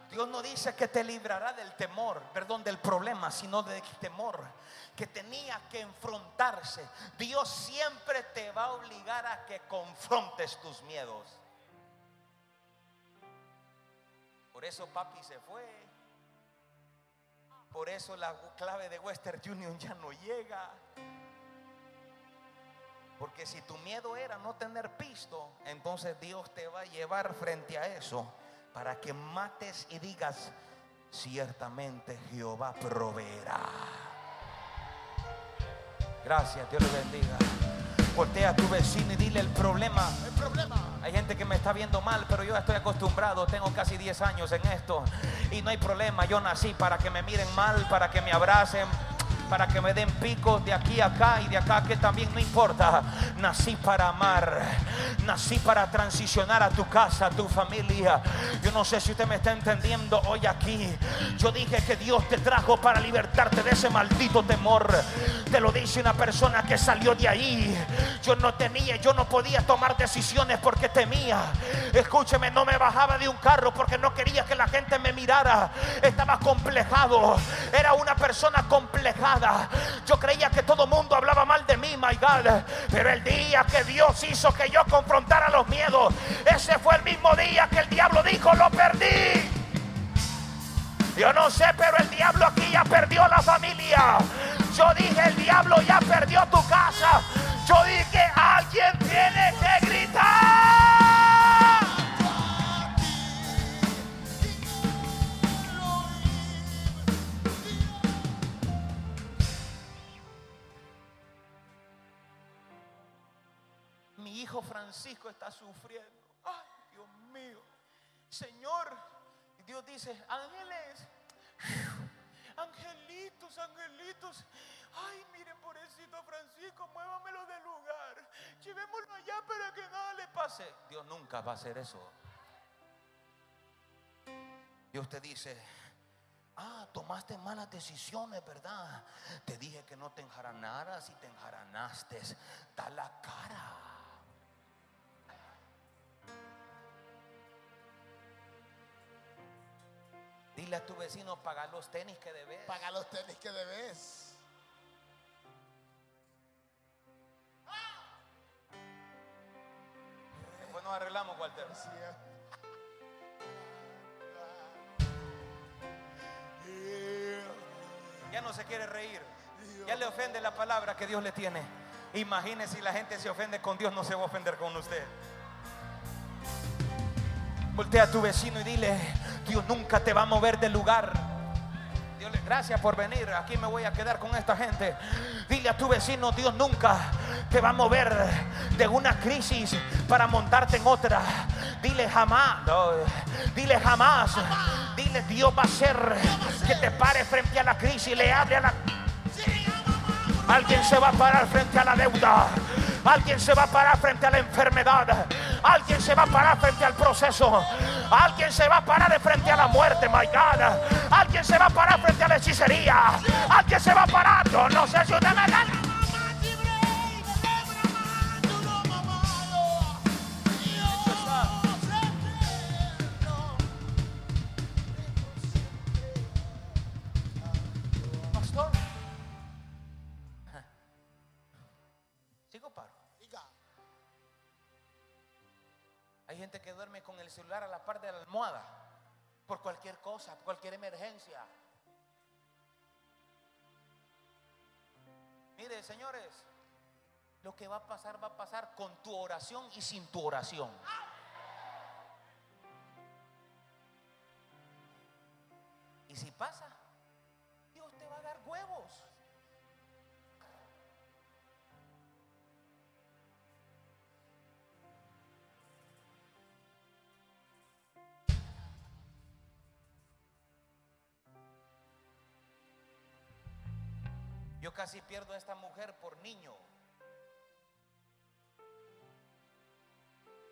Dios no dice que te librará del temor, perdón, del problema, sino del temor que tenía que enfrentarse. Dios siempre te va a obligar a que confrontes tus miedos. Por eso papi se fue. Por eso la clave de Western Union ya no llega. Porque si tu miedo era no tener pisto, entonces Dios te va a llevar frente a eso para que mates y digas, ciertamente Jehová proveerá. Gracias, Dios le bendiga. Voltea a tu vecino y dile el problema. El problema. Hay gente que me está viendo mal, pero yo estoy acostumbrado, tengo casi 10 años en esto y no hay problema. Yo nací para que me miren mal, para que me abracen, para que me den picos de aquí a acá y de acá que también no importa. Nací para amar, nací para transicionar a tu casa, a tu familia. Yo no sé si usted me está entendiendo hoy aquí. Yo dije que Dios te trajo para libertarte de ese maldito temor. Te lo dice una persona que salió de ahí. Yo no tenía, yo no podía tomar decisiones porque temía. Escúcheme, no me bajaba de un carro porque no quería que la gente me mirara. Estaba complejado. Era una persona complejada. Yo creía que todo mundo hablaba mal de mí, my God. Pero el día que Dios hizo que yo confrontara los miedos, ese fue el mismo día que el diablo dijo, lo perdí. Yo no sé, pero el diablo aquí ya perdió la familia. Yo dije, el diablo ya perdió tu casa. Yo dije, alguien tiene que gritar. Francisco está sufriendo. Ay, Dios mío. Señor, Dios dice, ángeles, angelitos, angelitos. Ay, miren, pobrecito Francisco, muévamelo del lugar. Llevémoslo allá para que nada le pase. Dios nunca va a hacer eso. Dios te dice, ah, tomaste malas decisiones, ¿verdad? Te dije que no te enjaranaras y te enjaranaste. Da la cara. Dile a tu vecino, paga los tenis que debes. Paga los tenis que debes. Después nos arreglamos, Walter. Ya no se quiere reír. Ya le ofende la palabra que Dios le tiene. Imagínese si la gente se ofende con Dios, no se va a ofender con usted. Voltea a tu vecino y dile, Dios nunca te va a mover del lugar. Dios gracias por venir. Aquí me voy a quedar con esta gente. Dile a tu vecino, Dios nunca te va a mover de una crisis para montarte en otra. Dile jamás. dile jamás. Dile Dios va a hacer que te pare frente a la crisis le hable a la Alguien se va a parar frente a la deuda. Alguien se va a parar frente a la enfermedad. Alguien se va a parar frente al proceso. Alguien se va a parar de frente a la muerte, my God. Alguien se va a parar frente a la hechicería. Alguien se va a parar. No sé si usted me lo que va a pasar va a pasar con tu oración y sin tu oración. Y si pasa, Dios te va a dar huevos. Yo casi pierdo a esta mujer por niño.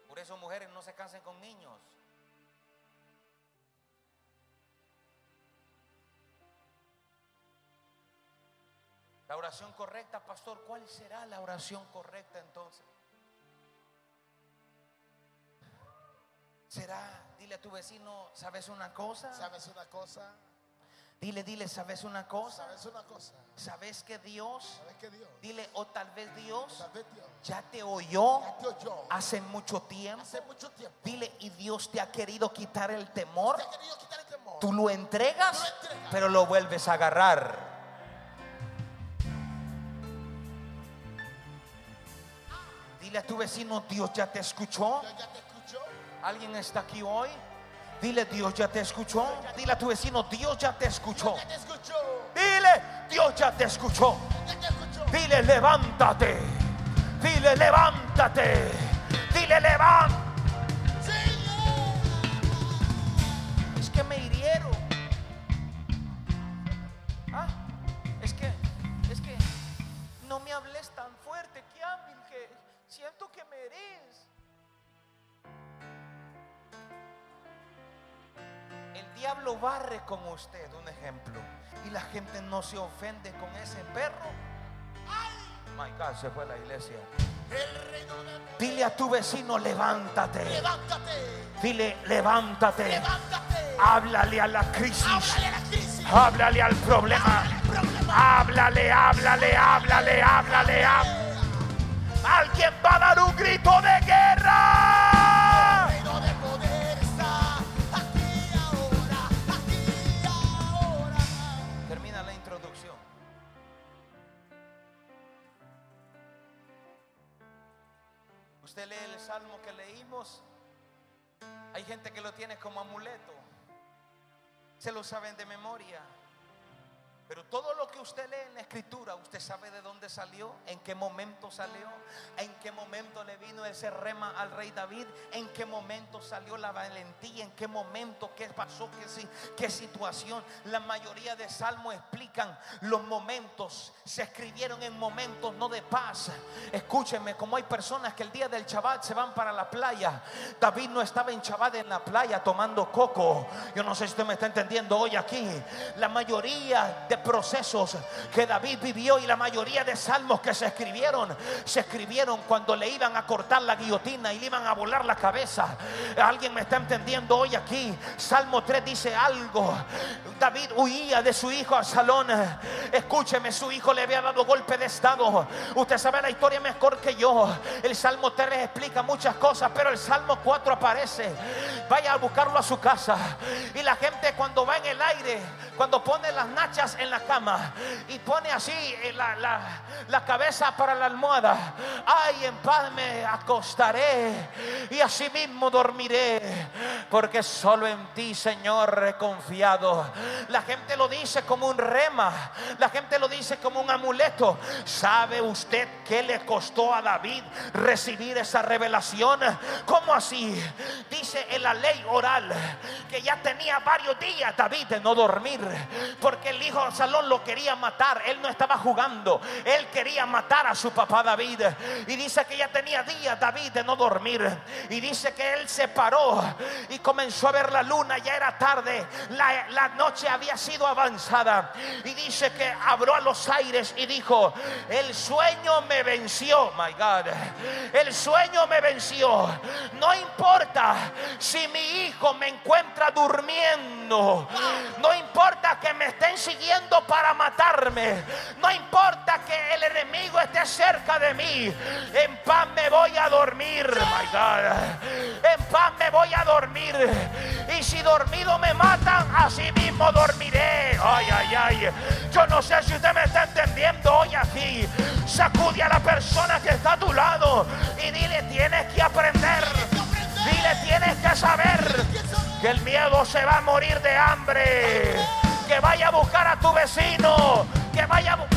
Por eso mujeres no se cansen con niños. La oración correcta, pastor, ¿cuál será la oración correcta entonces? ¿Será, dile a tu vecino, ¿sabes una cosa? ¿sabes una cosa? Dile, dile, ¿sabes una cosa? ¿Sabes una cosa? ¿Sabes que Dios, ¿Sabes que Dios? dile, o tal vez Dios Tal vez Dios ya te oyó ya te oyó hace mucho tiempo? hace mucho tiempo. Dile, y Dios te ha querido quitar el temor. Te ha querido quitar el temor. Tú lo entregas, Tú lo entregas. pero lo vuelves a agarrar. Dile a tu vecino, Dios ya te escuchó. Dios ya te escuchó. ¿Alguien está aquí hoy? Dile, Dios ya te escuchó. Dile a tu vecino, Dios ya te escuchó. Dile, Dios. Ya te escuchó. Dile, levántate. Dile, levántate. Dile, levántate. Diablo barre con usted, un ejemplo, y la gente no se ofende con ese perro. My God, se fue a la iglesia. El Dile a tu vecino, levántate. Levántate. Dile, levántate. Levántate. Háblale a la crisis. Háblale a la crisis. Háblale al problema. Háblale, háblale, háblale, háblale, háblale. Alguien va a dar un grito de guerra. Salmo que leímos. Hay gente que lo tiene como amuleto. Se lo saben de memoria. Pero todo lo que usted lee en la escritura, usted sabe de dónde salió, en qué momento salió, en qué momento le vino ese rema al rey David, en qué momento salió la valentía, en qué momento, qué pasó, qué, qué situación. La mayoría de salmos explican los momentos, se escribieron en momentos no de paz. Escúcheme, como hay personas que el día del Shabbat se van para la playa. David no estaba en Shabbat en la playa tomando coco. Yo no sé si usted me está entendiendo hoy aquí. La mayoría de procesos que David vivió y la mayoría de salmos que se escribieron, se escribieron cuando le iban a cortar la guillotina y le iban a volar la cabeza. Alguien me está entendiendo hoy aquí. Salmo 3 dice algo. David huía de su hijo Absalón. Escúcheme, su hijo le había dado golpe de estado. Usted sabe la historia mejor que yo. El Salmo 3 explica muchas cosas, pero el Salmo 4 aparece. Vaya a buscarlo a su casa. Y la gente cuando va en el aire, cuando pone las nachas en la cama y pone así eh, la, la- la cabeza para la almohada. Ay, en paz me acostaré y así mismo dormiré. Porque solo en ti, Señor, he confiado. La gente lo dice como un rema. La gente lo dice como un amuleto. ¿Sabe usted qué le costó a David recibir esa revelación? ¿Cómo así? Dice en la ley oral que ya tenía varios días David de no dormir. Porque el hijo de Salón lo quería matar. Él no estaba jugando. Él quería matar a su papá David. Y dice que ya tenía días David de no dormir. Y dice que él se paró y comenzó a ver la luna. Ya era tarde. La, la noche había sido avanzada. Y dice que abrió a los aires y dijo, el sueño me venció. My God. El sueño me venció. No importa si mi hijo me encuentra durmiendo. No importa que me estén siguiendo para matarme. No importa que el enemigo esté cerca de mí. En paz me voy a dormir. My God. En paz me voy a dormir. Y si dormido me matan, así mismo dormiré. Ay, ay, ay. Yo no sé si usted me está entendiendo hoy aquí. Sacude a la persona que está a tu lado y dile, tienes que aprender. Dile, tienes que saber que el miedo se va a morir de hambre. Que vaya a buscar a tu vecino. Que vaya a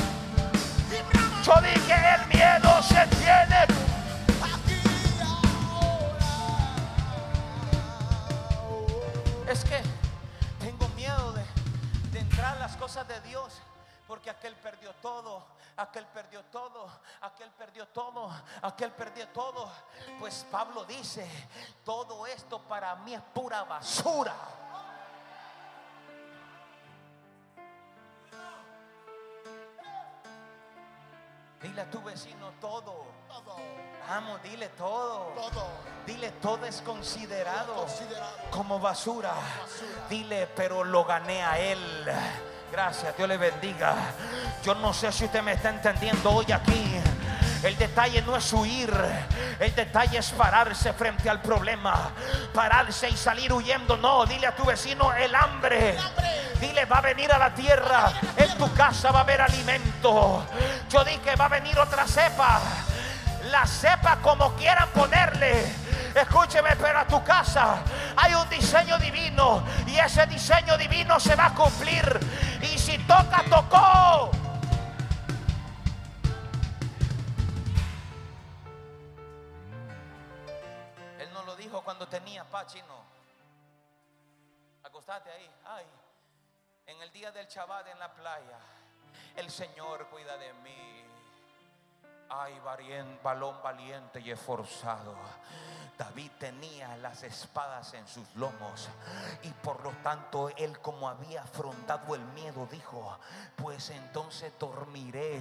Yo dije, el miedo se tiene. Es que tengo miedo de, de entrar a las cosas de Dios. Porque aquel perdió todo, aquel perdió todo, aquel perdió todo, aquel perdió todo. Pues Pablo dice, todo esto para mí es pura basura. Dile a tu vecino todo. Todo. Vamos, dile todo. Todo. Dile todo es considerado Considerado. como basura. Basura. Dile, pero lo gané a él. Gracias, Dios le bendiga. Yo no sé si usted me está entendiendo hoy aquí. El detalle no es huir, el detalle es pararse frente al problema, pararse y salir huyendo. No, dile a tu vecino el hambre. Dile, va a venir a la tierra, en tu casa va a haber alimento. Yo dije, va a venir otra cepa. La cepa como quieran ponerle. Escúcheme, pero a tu casa hay un diseño divino y ese diseño divino se va a cumplir. Y si toca, tocó. Él no lo dijo cuando tenía paz, chino. Acostate ahí. Ay, en el día del Shabbat en la playa, el Señor cuida de mí. Ay, balón valiente y esforzado. David tenía las espadas en sus lomos y por lo tanto él como había afrontado el miedo dijo, pues entonces dormiré.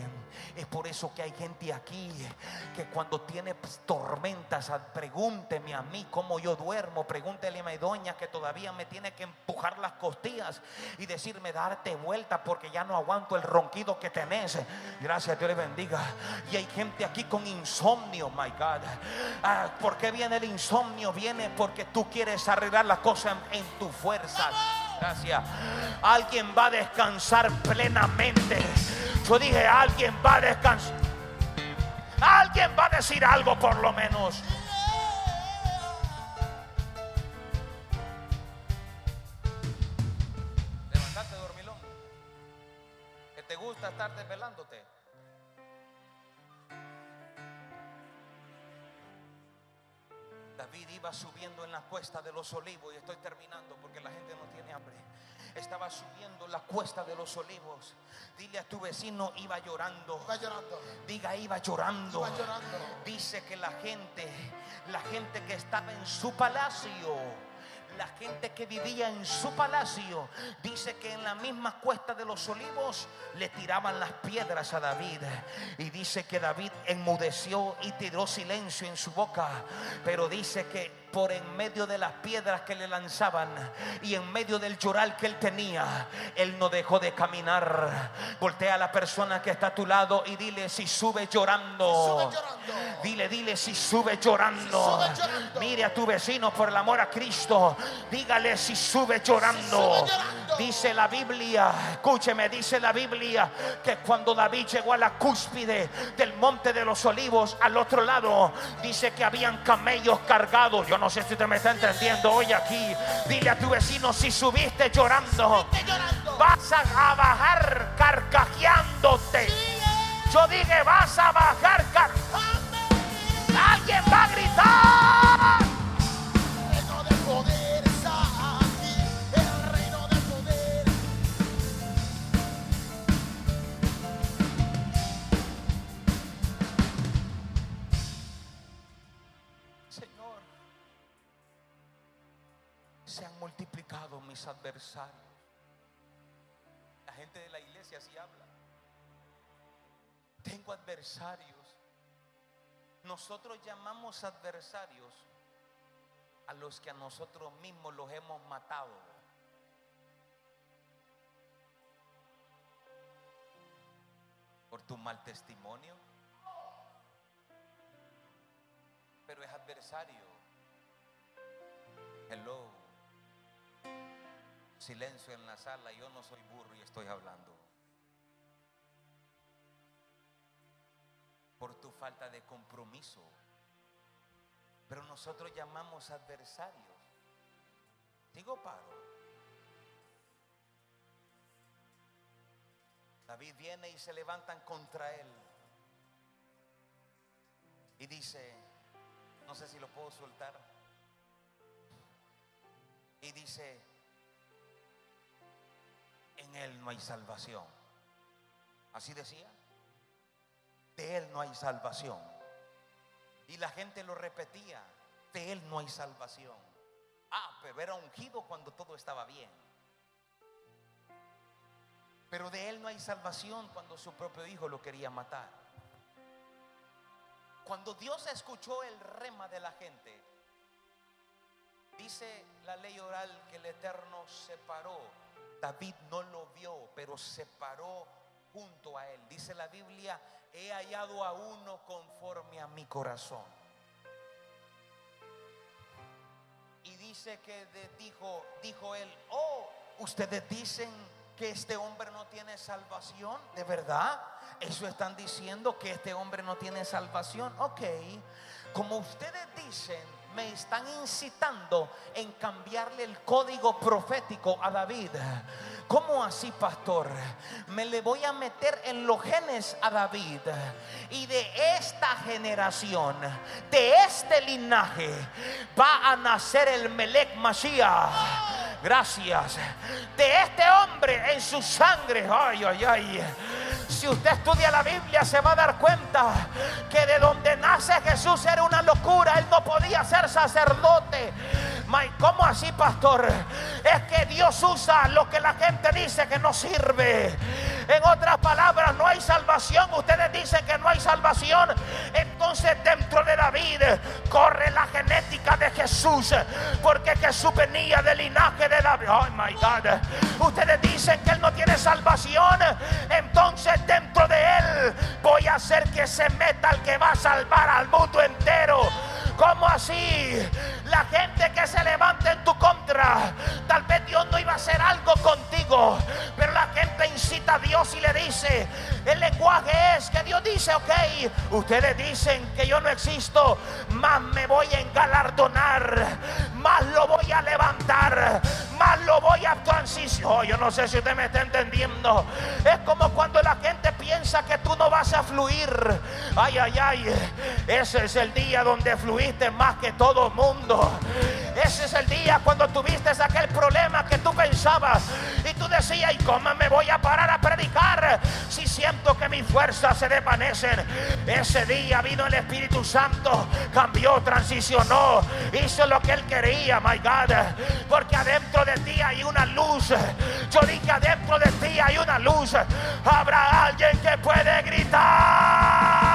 Es por eso que hay gente aquí que cuando tiene pues, tormentas, ah, pregúnteme a mí cómo yo duermo, pregúntele a mi doña que todavía me tiene que empujar las costillas y decirme darte vuelta porque ya no aguanto el ronquido que tenés. Gracias, Dios le bendiga. Y hay gente aquí con insomnio, my God. Ah, ¿Por qué viene el insomnio? Viene porque tú quieres arreglar las cosas en, en tu fuerza. Gracias. Alguien va a descansar plenamente. Yo dije, alguien va a descansar. Alguien va a decir algo por lo menos. Levantate, dormilón. Que te gusta estar desvelándote. Iba subiendo en la cuesta de los olivos y estoy terminando porque la gente no tiene hambre. Estaba subiendo la cuesta de los olivos. Dile a tu vecino, iba llorando. Va llorando. Diga, iba llorando. Iba llorando. Dice que la gente, la gente que estaba en su palacio, la gente que vivía en su palacio, dice que en la misma cuesta de los olivos le tiraban las piedras a David. Y dice que David enmudeció y tiró silencio en su boca. Pero dice que por en medio de las piedras que le lanzaban y en medio del llorar que él tenía, él no dejó de caminar. Voltea a la persona que está a tu lado y dile si sube llorando. Sube llorando. Dile, dile si sube llorando. Si sube llorando. Mire a tu vecino por el amor a Cristo. Dígale si sube llorando. sube llorando. Dice la Biblia, escúcheme, dice la Biblia que cuando David llegó a la cúspide del monte de los olivos, al otro lado, dice que habían camellos cargados. Yo no sé si usted me está entendiendo hoy aquí. Dile a tu vecino si subiste llorando. Subiste llorando. Vas a, a bajar carcajeándote. Yo dije, vas a bajar car Alguien va a gritar. Adversarios. La gente de la iglesia así habla. Tengo adversarios. Nosotros llamamos adversarios a los que a nosotros mismos los hemos matado. Por tu mal testimonio. Pero es adversario. Hello. Silencio en la sala. Yo no soy burro y estoy hablando. Por tu falta de compromiso. Pero nosotros llamamos adversarios. Digo paro. David viene y se levantan contra él. Y dice, no sé si lo puedo soltar. Y dice, en él no hay salvación. Así decía. De él no hay salvación. Y la gente lo repetía, de él no hay salvación. Ah, pero era ungido cuando todo estaba bien. Pero de él no hay salvación cuando su propio hijo lo quería matar. Cuando Dios escuchó el rema de la gente, dice la ley oral que el Eterno separó David no lo vio, pero se paró junto a él. Dice la Biblia, he hallado a uno conforme a mi corazón. Y dice que dijo, dijo él, oh, ustedes dicen que este hombre no tiene salvación, ¿de verdad? Eso están diciendo que este hombre no tiene salvación. Ok, como ustedes dicen, me están incitando en cambiarle el código profético a David. ¿Cómo así, pastor? Me le voy a meter en los genes a David. Y de esta generación, de este linaje, va a nacer el Melech Mashiach. Gracias. De este hombre en su sangre. Ay, ay, ay. Si usted estudia la Biblia se va a dar cuenta que de donde nace Jesús era una locura. Él no podía ser sacerdote. ¿Cómo así, pastor? Es que Dios usa lo que la gente dice que no sirve. En otras palabras, no hay salvación. Ustedes dicen que no hay salvación. Entonces dentro de David corre la genética de Jesús. Porque Jesús venía del linaje de David. Oh my God. Ustedes dicen que Él no tiene salvación. Entonces dentro de Él voy a hacer que se meta el que va a salvar al mundo entero. ¿Cómo así? La gente que se levanta en tu contra, tal vez Dios no iba a hacer algo contigo, pero la gente incita a Dios y le dice, el lenguaje es que Dios dice, ok, ustedes dicen que yo no existo, más me voy a engalardonar, más lo voy a levantar, más lo voy a transicionar. Oh, yo no sé si usted me está entendiendo. Es como cuando la gente piensa que tú no vas a fluir. Ay, ay, ay. Ese es el día donde más que todo mundo. Ese es el día cuando tuviste aquel problema que tú pensabas y tú decías, ¿y cómo me voy a parar a predicar si siento que mis fuerzas se desvanecen? Ese día vino el Espíritu Santo, cambió, transicionó, hizo lo que él quería, my God, porque adentro de ti hay una luz. Yo dije, adentro de ti hay una luz. Habrá alguien que puede gritar.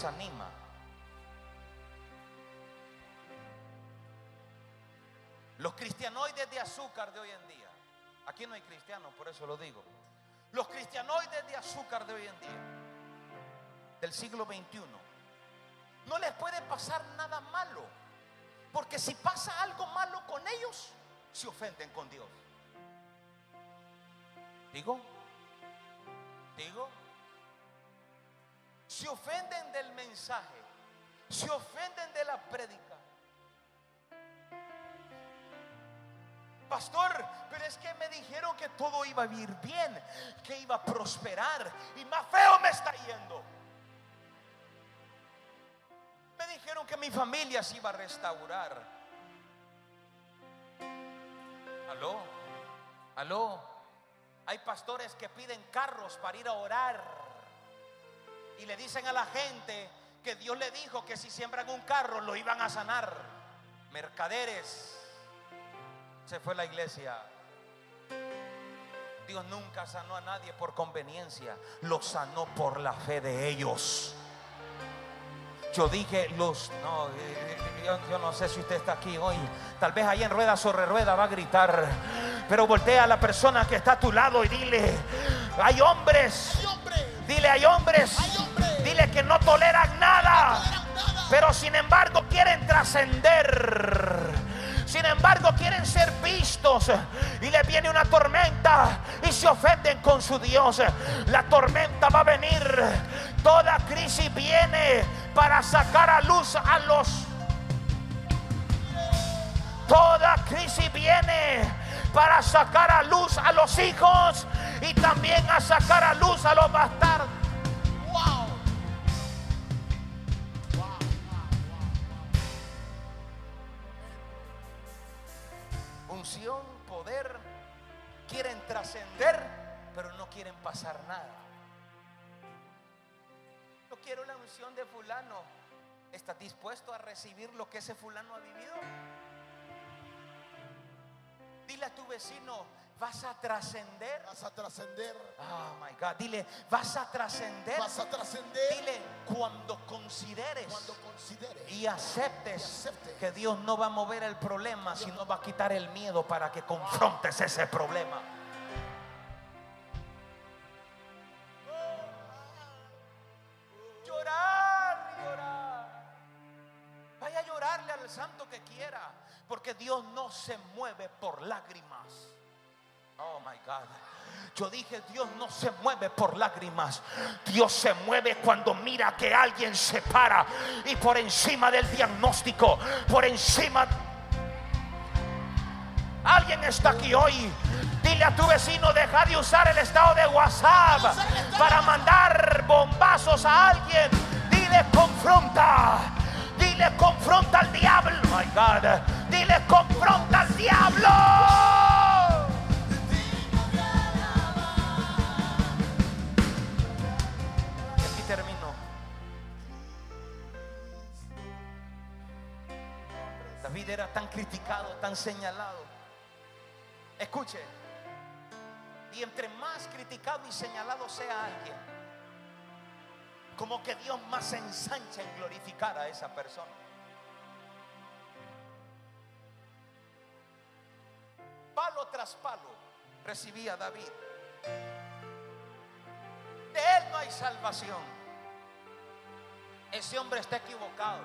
Desanima? Los cristianoides de azúcar de hoy en día. Aquí no hay cristianos, por eso lo digo. Los cristianoides de azúcar de hoy en día, del siglo XXI, no les puede pasar nada malo. Porque si pasa algo malo con ellos, se ofenden con Dios. ¿Digo? Digo, se ofenden del mensaje, se ofenden de la prédica. Pastor, pero es que me dijeron que todo iba a ir bien, que iba a prosperar y más feo me está yendo. Me dijeron que mi familia se iba a restaurar. Aló, aló. Hay pastores que piden carros para ir a orar y le dicen a la gente que Dios le dijo que si siembran un carro lo iban a sanar. Mercaderes. Se fue la iglesia. Dios nunca sanó a nadie por conveniencia, lo sanó por la fe de ellos. Yo dije, los, no, eh, yo, yo no sé si usted está aquí hoy. Tal vez ahí en rueda sobre rueda va a gritar. Pero voltea a la persona que está a tu lado y dile, hay hombres, Hay hombre, dile, hay hombres, hay hombre, que no toleran nada, no toleran nada. pero sin embargo quieren trascender. Sin embargo quieren ser vistos y le viene una tormenta y se ofenden con su Dios. La tormenta va a venir. Toda crisis viene para sacar a luz a los Toda crisis viene para sacar a luz a los hijos y también a sacar a luz a los bastardos. Pasar nada. No quiero la unción de fulano. ¿Estás dispuesto a recibir lo que ese fulano ha vivido? Dile a tu vecino, vas a trascender. Vas a trascender. Oh my God. Dile, vas a trascender. Vas a trascender Dile, cuando consideres cuando consideres y aceptes Y aceptes. que Dios no va a mover el problema, sino va a quitar el miedo para que confrontes ese problema. Lágrimas. Oh my God. Yo dije, Dios no se mueve por lágrimas. Dios se mueve cuando mira que alguien se para y por encima del diagnóstico, por encima... Alguien está aquí hoy. Dile a tu vecino, deja de usar el estado de WhatsApp para mandar bombazos a alguien. Dile, confronta. Dile, confronta al diablo. My God. Dile, confronta al diablo. Y aquí termino. David era tan criticado, tan señalado. Escuche. Y entre más criticado y señalado sea alguien, como que Dios más ensancha en glorificar a esa persona. Palo tras palo recibía David. De él no hay salvación. Ese hombre está equivocado.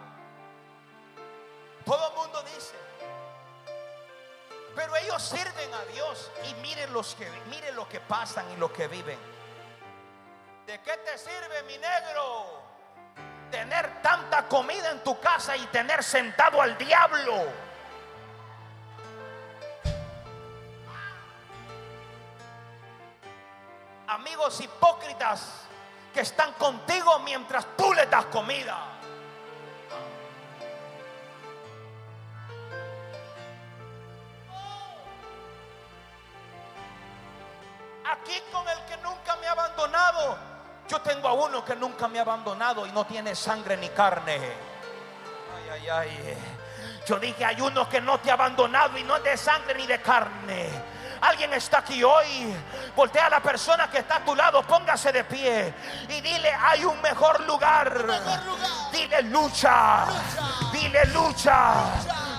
Todo el mundo dice. Pero ellos sirven a Dios y miren, los que, miren lo que pasan y lo que viven. ¿De qué te sirve, mi negro? Tener tanta comida en tu casa y tener sentado al diablo. Amigos hipócritas que están contigo mientras tú les das comida. Aquí con el que nunca me ha abandonado. Yo tengo a uno que nunca me ha abandonado y no tiene sangre ni carne. Ay, ay, ay. Yo dije, hay uno que no te ha abandonado y no es de sangre ni de carne. Alguien está aquí hoy. Voltea a la persona que está a tu lado, póngase de pie y dile, hay un mejor lugar. mejor lugar. Dile lucha. Lucha. Dile lucha.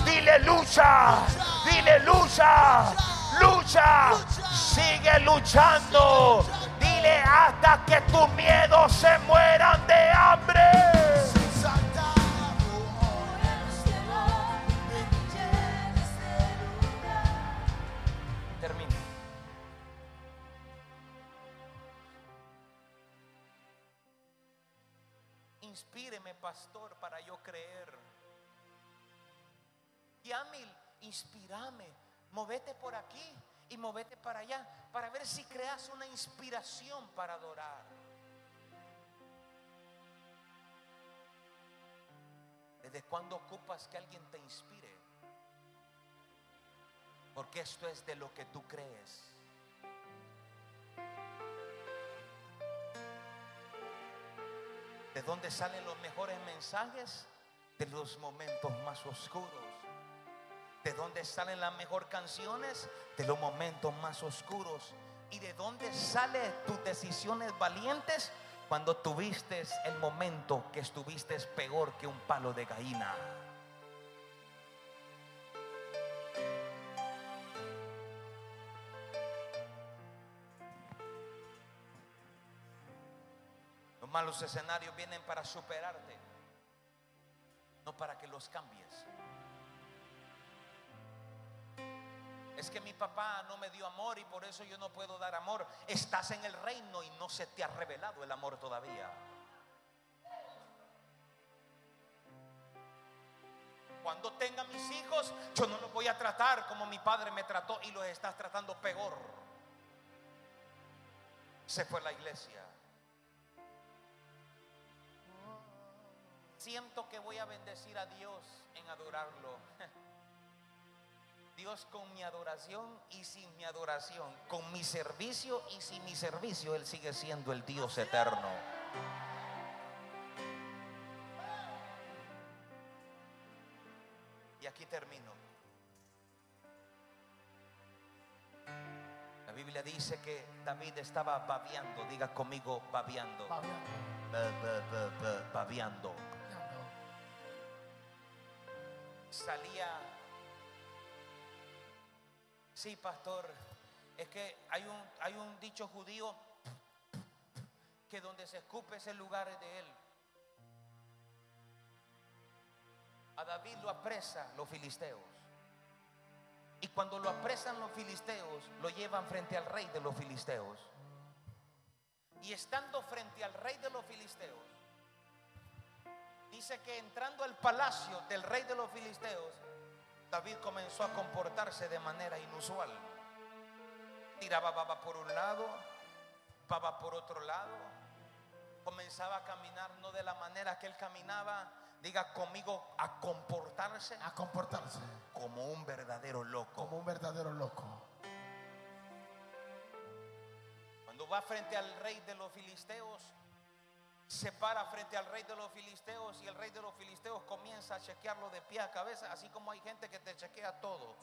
Dile lucha. Dile lucha. Lucha. Sigue luchando. Dile hasta que tus miedos se mueran pastor, para yo creer. Yamil, inspírame. Movete por aquí y movete para allá para ver si creas una inspiración para adorar. ¿Desde cuándo ocupas que alguien te inspire? Porque esto es de lo que tú crees. ¿De dónde salen los mejores mensajes? De los momentos más oscuros. ¿De dónde salen las mejores canciones? De los momentos más oscuros. ¿Y de dónde salen tus decisiones valientes? Cuando tuviste el momento que estuviste peor que un palo de gallina. Los escenarios vienen para superarte, no para que los cambies. Es que mi papá no me dio amor y por eso yo no puedo dar amor. Estás en el reino y no se te ha revelado el amor todavía. Cuando tenga mis hijos, yo no los voy a tratar como mi padre me trató y los estás tratando peor. Se fue la iglesia. Siento que voy a bendecir a Dios en adorarlo. (laughs) Dios con mi adoración y sin mi adoración, con mi servicio y sin mi servicio, Él sigue siendo el Dios eterno. Y aquí termino. Biblia dice que David estaba babeando, diga conmigo babeando, Babeando. Ba- ba- ba- ba- babeando. Salía, sí, pastor, es que hay un, hay un dicho judío que donde se escupe ese lugar es de él. A David lo apresa los filisteos. Y cuando lo apresan los filisteos, lo llevan frente al rey de los filisteos. Y estando frente al rey de los filisteos, dice que entrando al palacio del rey de los filisteos, David comenzó a comportarse de manera inusual. Tiraba baba por un lado, baba por otro lado. Comenzaba a caminar no de la manera que él caminaba, diga conmigo, a comportarse A comportarse como un verdadero loco. como un verdadero loco. Cuando va frente al rey de los filisteos, se para frente al rey de los filisteos y el rey de los filisteos comienza a chequearlo de pie a cabeza, así como hay gente que te chequea todo.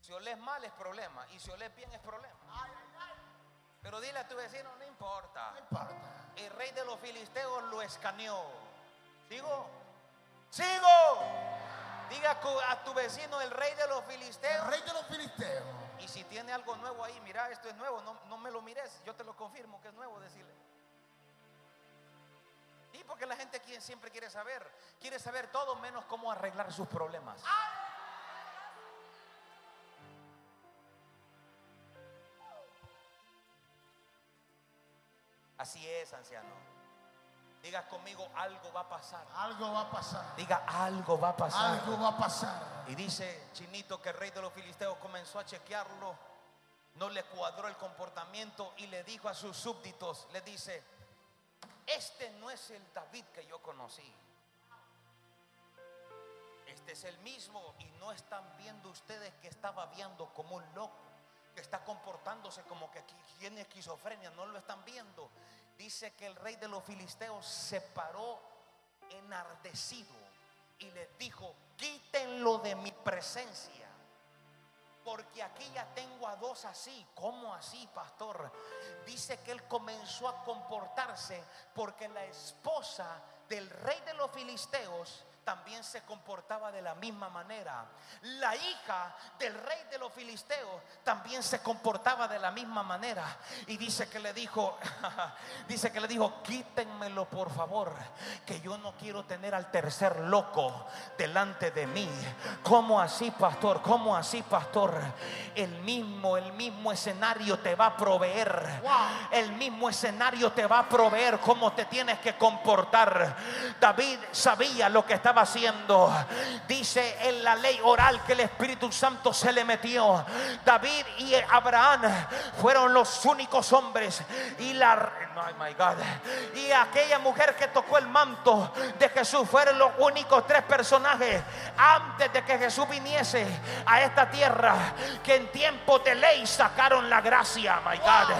Si olés mal es problema y si olés bien es problema. Pero dile a tu vecino, no importa. No importa. El rey de los filisteos lo escaneó. ¿Sigo? ¡Sigo! Diga a tu vecino, el rey de los El filisteos. rey de los filisteos. Y si tiene algo nuevo ahí, mira, esto es nuevo, no, no me lo mires, yo te lo confirmo que es nuevo, decirle. Y porque la gente qui- siempre quiere saber, quiere saber todo menos cómo arreglar sus problemas. Así es, anciano. Diga conmigo, algo va a pasar. Algo va a pasar. Diga, algo va a pasar. Algo va a pasar. Y dice Chinito que el rey de los filisteos comenzó a chequearlo, no le cuadró el comportamiento y le dijo a sus súbditos, le dice, este no es el David que yo conocí. Este es el mismo y no están viendo ustedes que está babeando como un loco, que está comportándose como que tiene esquizofrenia, no lo están viendo. Dice que el rey de los filisteos se paró enardecido y les dijo, quítenlo de mi presencia. Porque aquí ya tengo a dos así. ¿Cómo así, pastor? Dice que él comenzó a comportarse porque la esposa del rey de los filisteos también se comportaba de la misma manera. La hija del rey de los filisteos también se comportaba de la misma manera. Y dice que le dijo, (laughs) dice que le dijo, quítenmelo por favor, que yo no quiero tener al tercer loco delante de mí. ¿Cómo así, pastor? ¿Cómo así, pastor? El mismo, el mismo escenario te va a proveer. El mismo escenario te va a proveer cómo te tienes que comportar. David sabía lo que estaba haciendo. Dice en la ley oral que el Espíritu Santo se le metió. David y Abraham fueron los únicos hombres. Y la no, my God. Y aquella mujer que tocó el manto de Jesús fueron los únicos tres personajes antes de que Jesús viniese a esta tierra que en tiempo de ley sacaron la gracia, my God.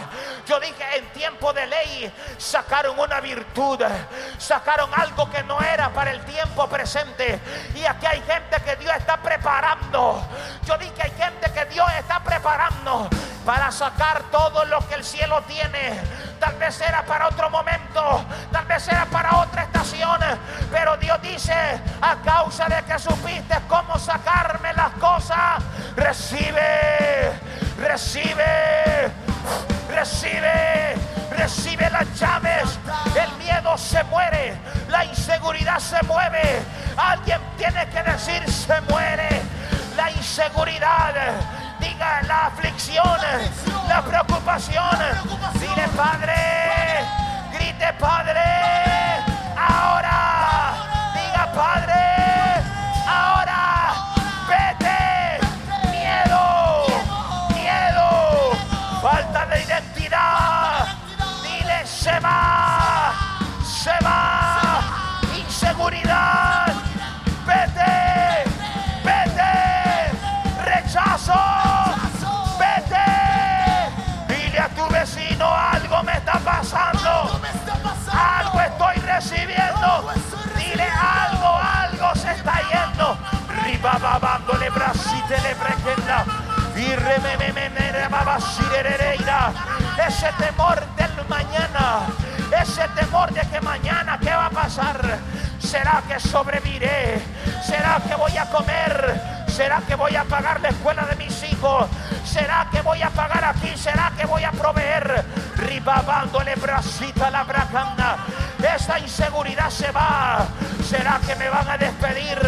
Yo dije en tiempo de ley sacaron una virtud, sacaron algo que no era para el tiempo presente. Y aquí hay gente que Dios está preparando. Yo dije hay gente que Dios está preparando para sacar todo lo que el cielo tiene. Tal vez era para otro momento, tal vez era para otra estación, pero Dios dice, a causa de que supiste cómo sacarme las cosas, recibe, recibe, recibe, recibe las llaves. El miedo se muere, la inseguridad se mueve. Alguien tiene que decir se muere. La inseguridad, diga la aflicción, la preocupación. Dile Padre, grite Padre, Ese temor del mañana. Ese temor de que mañana, ¿qué va a pasar? ¿Será que sobreviviré? ¿Será que voy a comer? ¿Será que voy a pagar la escuela de mis hijos? ¿Será que voy a pagar aquí? ¿Será que voy a proveer? Ribabándole bracita a la bracanda. Esta inseguridad se va. ¿Será que me van a despedir?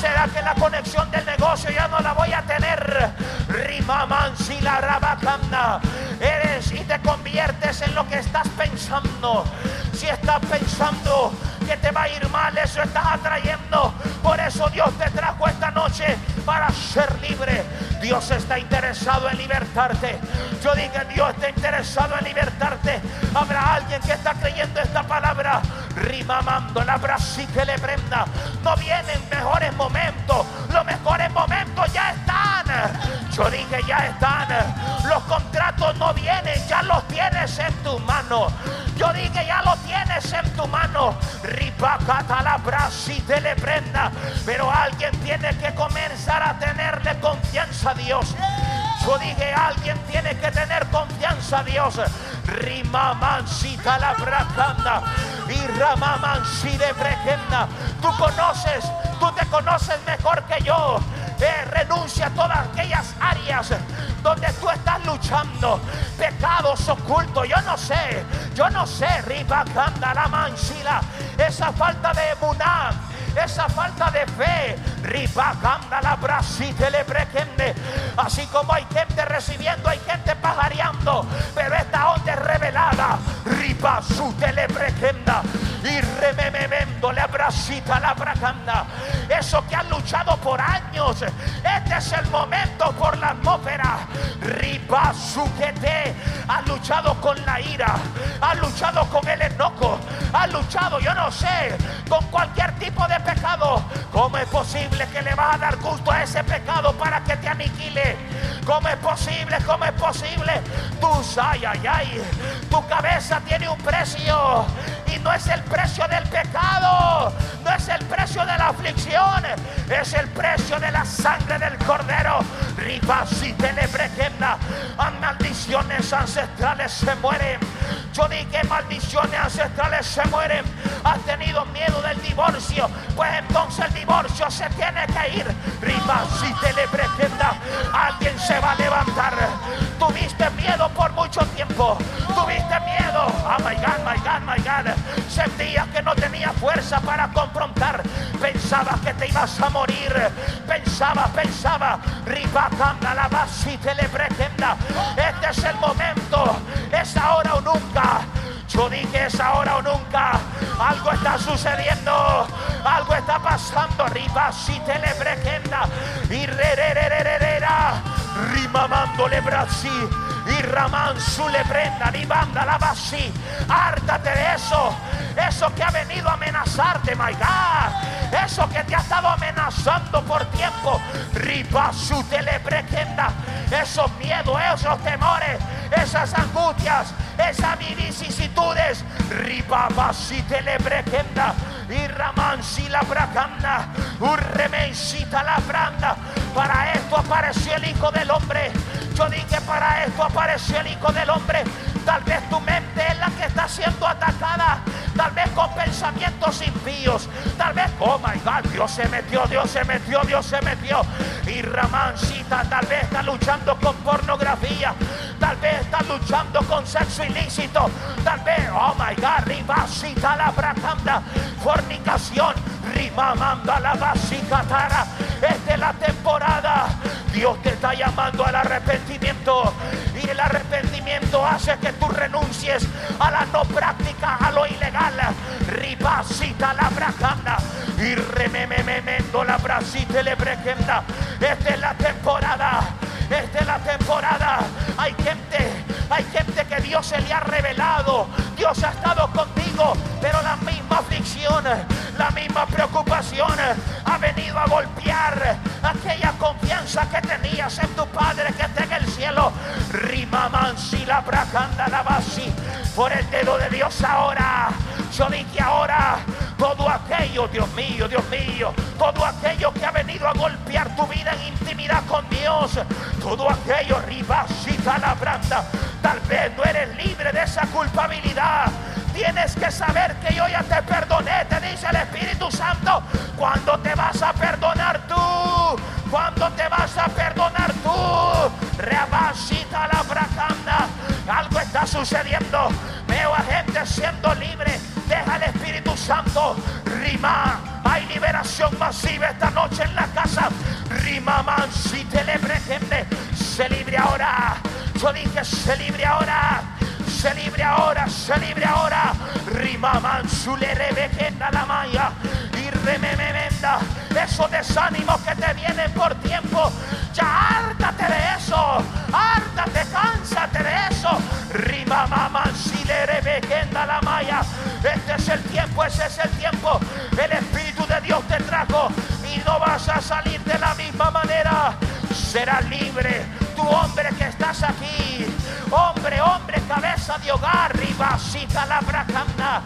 ¿Será que la conexión del negocio ya no la voy a tener? Rimamansi la rabacanda. Eres y te conviertes en lo que estás pensando. Si estás pensando que te va a ir mal, eso estás atrayendo. Por eso Dios te trajo esta noche para ser libre. Dios está interesado en libertarte. Yo digo, Dios está interesado en libertarte. Habrá alguien que está creyendo esta palabra. Rimamando la brasi que le prenda. No vienen mejores momentos. Los mejores momentos ya están. Yo dije, ya están. Los contratos no vienen, ya los tienes en tu mano. Yo dije, ya lo tienes en tu mano. Ripacata la brasi te le prenda. Pero alguien tiene que comenzar a tenerle confianza a Dios. Yo dije, alguien tiene que tener confianza a Dios. Rimamancita la bracanda. Y ramamansi de. Tú conoces, tú te conoces mejor que yo. Eh, renuncia a Pecados ocultos. Yo no sé. Yo no sé. Ribacanda la mansila. Esa falta de emuná esa falta de fe. Ribacanda la brasite le. Así como hay gente recibiendo, hay gente pajareando. Pero esta onda es revelada. Ribasute le brequenda. Eso que han luchado por años. Este es el momento por la atmósfera. Ribasuquete. Ha luchado con la ira. Ha luchado con el enojo. Ha luchado, yo no sé, con cualquier tipo de pecado. ¿Cómo es posible que le vas a dar gusto a ese pecado para que te aniquile? ¿Cómo es posible? ¿Cómo es posible? Tú, ay, ay, ay. Tu cabeza tiene un precio. Y no es el precio del pecado. No es el precio de la aflicción. Es el precio de la sangre del cordero. Ribasi telebrequenda. Maldiciones ancestrales se mueren. Yo dije maldiciones ancestrales se mueren. Has tenido miedo del divorcio. Pues entonces el divorcio se tiene que ir. Ribasi telebrequenda. Alguien se va a levantar. Tuviste miedo por mucho tiempo. Tuviste miedo. Oh my God, my God, my God. Sentías que no tenía fuerza para confrontar. Pensabas que te ibas a morir. Pensaba, pensaba. Ribacanda la basi telebrequenda. Este es el momento. Es ahora o nunca. Yo dije es ahora o nunca. Algo está sucediendo. Algo está pasando. Ribasi telebrequenda. Y re, re, re, re, re, re, ra. Y Ramán su le prenda. Banda la basi. Hártate de eso. Eso que ha venido a amenazarte, my God. Eso que te ha estado amenazando por tiempo. Riba su telebrequenda. Esos miedos, esos temores, esas angustias, esas vicisitudes. Riba basi telebrequenda. Y Ramán si la bracanda. Urremencita la branda. Para esto apareció el Hijo del Hombre. Yo dije para esto apareció el Hijo del Hombre. Tal vez tu mente la que está siendo atacada. Tal vez con pensamientos impíos. Tal vez, oh my God, Dios se metió, Dios se metió, Dios se metió. Y Ramancita tal vez está luchando con pornografía. Tal vez está luchando con sexo ilícito. Tal vez, oh my God, ribasita la bracanda. Fornicación. Rimamanda la basicatara. Esta es la temporada. Dios te está llamando al arrepentimiento. Y el arrepentimiento hace que tú renuncies a la no práctica, a lo ilegal. Ribasita la bracanda. Y remememendo la brasita le. Esta es la temporada. Esta es la temporada. Hay gente, hay gente que Dios se le ha revelado. Dios ha estado contigo, pero la misma aflicción, la misma preocupación ha venido a golpear aquella confianza que tenías en tu Padre que está en el cielo. Rimamansi la bracanda la basi. Por el dedo de Dios ahora. Yo dije ahora, todo aquello, Dios mío, Dios mío, todo aquello que ha venido a golpear tu vida en intimidad con Dios, todo aquello, ribasita la tal vez no eres libre de esa culpabilidad. Tienes que saber que yo ya te perdoné, te dice el Espíritu Santo. ¿Cuándo te vas a perdonar tú? ¿Cuándo te vas a perdonar tú? Reabasita la bracanda. Algo está sucediendo. Veo a gente siendo libre. Deja el Espíritu Santo. Rima. Hay liberación masiva esta noche en la casa. Rima man si te. Se libre ahora. Yo dije se libre ahora. Se libre ahora, se libre ahora. Rima mansule rebejenda la maya. Y rememenda esos desánimos que te vienen por tiempo. Ya hártate de eso. Hártate, cánsate de eso. Rima mama si le rebejenda la maya. Este es el tiempo, ese es el tiempo. El Espíritu de Dios te trajo y no vas a salir de la misma manera. Serás libre, hombre que estás aquí. Hombre, hombre, cabeza de hogar, ribasita la bracanda.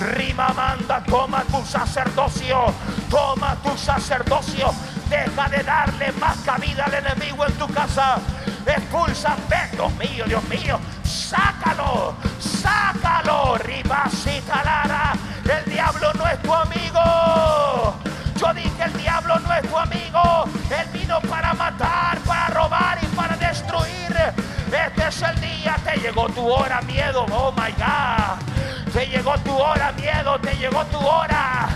Rima manda, toma tu sacerdocio, toma tu sacerdocio. Deja de darle más cabida al enemigo en tu casa. Expulsa, Dios mío, Dios mío. Sácalo, sácalo, ribasita lara. El diablo no es tu amigo. Yo dije el diablo no es tu amigo. Él vino para matar, para Este es el día. Te llegó tu hora, miedo. Oh my God. Te llegó tu hora, miedo. Te llegó tu hora.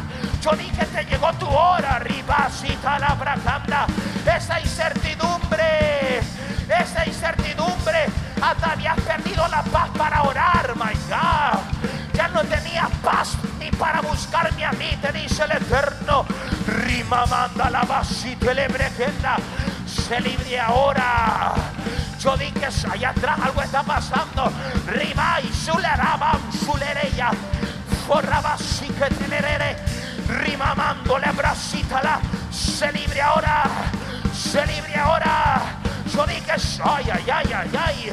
Yo dije te llegó tu hora. Ribasita la bracanda. Esa incertidumbre. Esa incertidumbre. Hasta habías perdido la paz para orar. My God. No tenías paz ni para buscarme a mí, te dice el Eterno. Rima manda la vasita lebregenda. Se libre ahora. Yo dije allá atrás algo está pasando. Rima y suleraba, sulereya. Forraba sí que tenerere. Rima mando la bracita la. Se libre ahora. Se libre ahora. Yo dije, ay, ay, ay, ay, ay.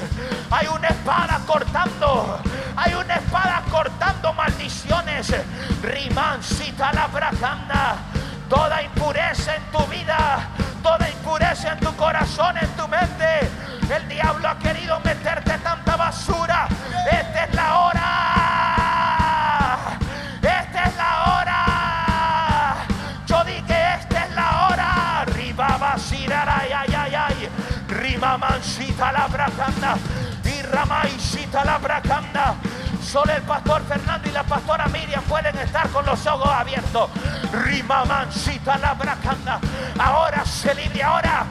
Hay una espada cortando. Hay una espada cortando maldiciones. Rimancita la bracanda. Toda impureza en tu vida. Toda impureza en tu corazón, en tu mente. El diablo ha querido meterte tanta basura. Esta es la hora. Esta es la hora. Yo dije, esta es la hora. Riba basirara, ay, ay, ay, ay. Rima mansita la bracanda. Y ramaisita la bracanda. Solo el pastor Fernando y la pastora Miriam pueden estar con los ojos abiertos. Rima mansita la bracanda. Ahora se libre, ahora.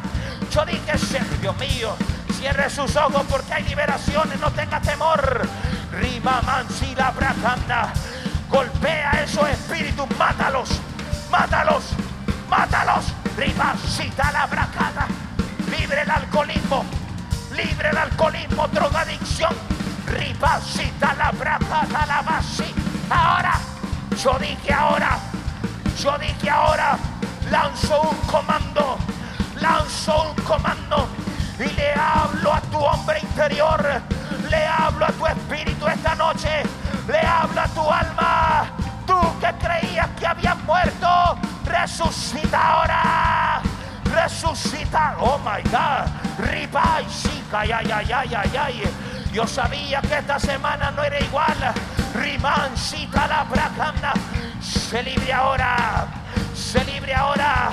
Yo dije, "Sí, Dios mío, cierre sus ojos porque hay liberaciones, no tenga temor. Rima mansi la bracanda. Golpea esos espíritus, mátalos, mátalos, mátalos. Rima cita la bracada. Libre el alcoholismo, libre el alcoholismo, drogadicción. Ribasita la bracada, la basi. Ahora, yo dije ahora, yo dije ahora, lanzo un comando, lanzo un comando y le hablo a tu hombre interior, le hablo a tu espíritu esta noche, le hablo a tu alma. Tú que creías que habías muerto, resucita ahora. Resucita, oh my God, riba y chica, ay, ay, ay, ay, ay. Yo sabía que esta semana no era igual. Rimancita la bracana. Se libre ahora. Se libre ahora.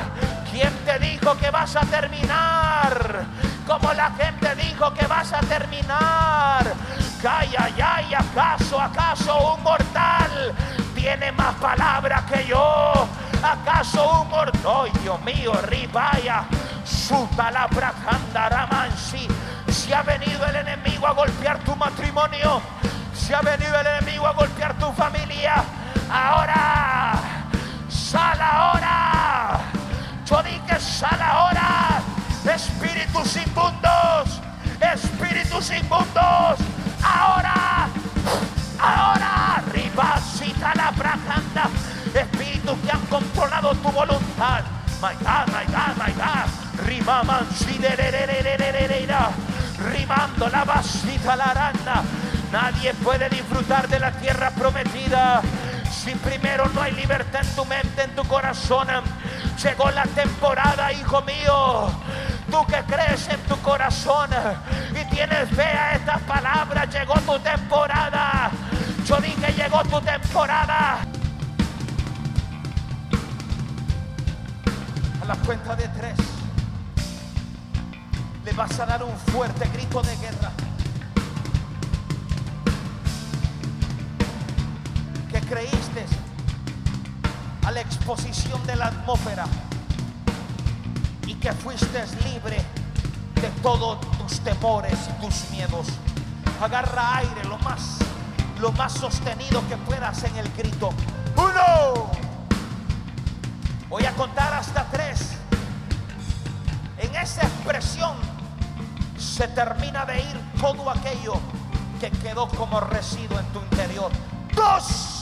¿Quién te dijo que vas a terminar? Como la gente dijo que vas a terminar. Ay, ay, acaso, acaso un mortal tiene más palabra que yo. ¿Acaso un mortal? ¡Ay, Dios mío! Ribaya. Suta la bracandaramansi. Si ha venido el enemigo a golpear tu matrimonio, si ha venido el enemigo a golpear tu familia, ahora, sal ahora. Yo dije, sal ahora. Espíritus inmundos, espíritus inmundos, ahora, ahora, ribasita la bracanda. Espíritus que han controlado tu voluntad. My God, my God, my God. Rimaman, sidererererererera. Rimando la vasita la aranda. Nadie puede disfrutar de la tierra prometida Si primero no hay libertad en tu mente, en tu corazón, llegó la temporada, hijo mío. Tú que crees en tu corazón y tienes fe a estas palabras, llegó tu temporada. Yo dije, llegó tu temporada. A la cuenta de tres, le vas a dar un fuerte grito de guerra. Que creíste a la exposición de la atmósfera y que fuiste libre de todos tus temores y tus miedos. Agarra aire lo más, lo más sostenido que puedas en el grito. Uno. Voy a contar hasta tres. Se termina de ir todo aquello que quedó como residuo en tu interior. Dos.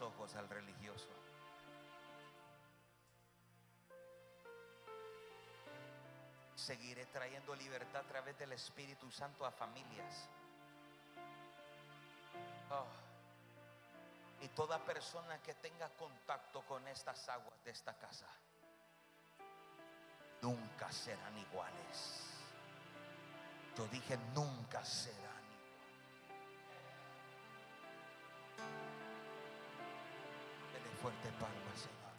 Ojos al religioso. Seguiré trayendo libertad a través del Espíritu Santo a familias. Oh. Y toda persona que tenga contacto con estas aguas de esta casa, nunca serán iguales. Yo dije, nunca serán fuerte palma, Señor.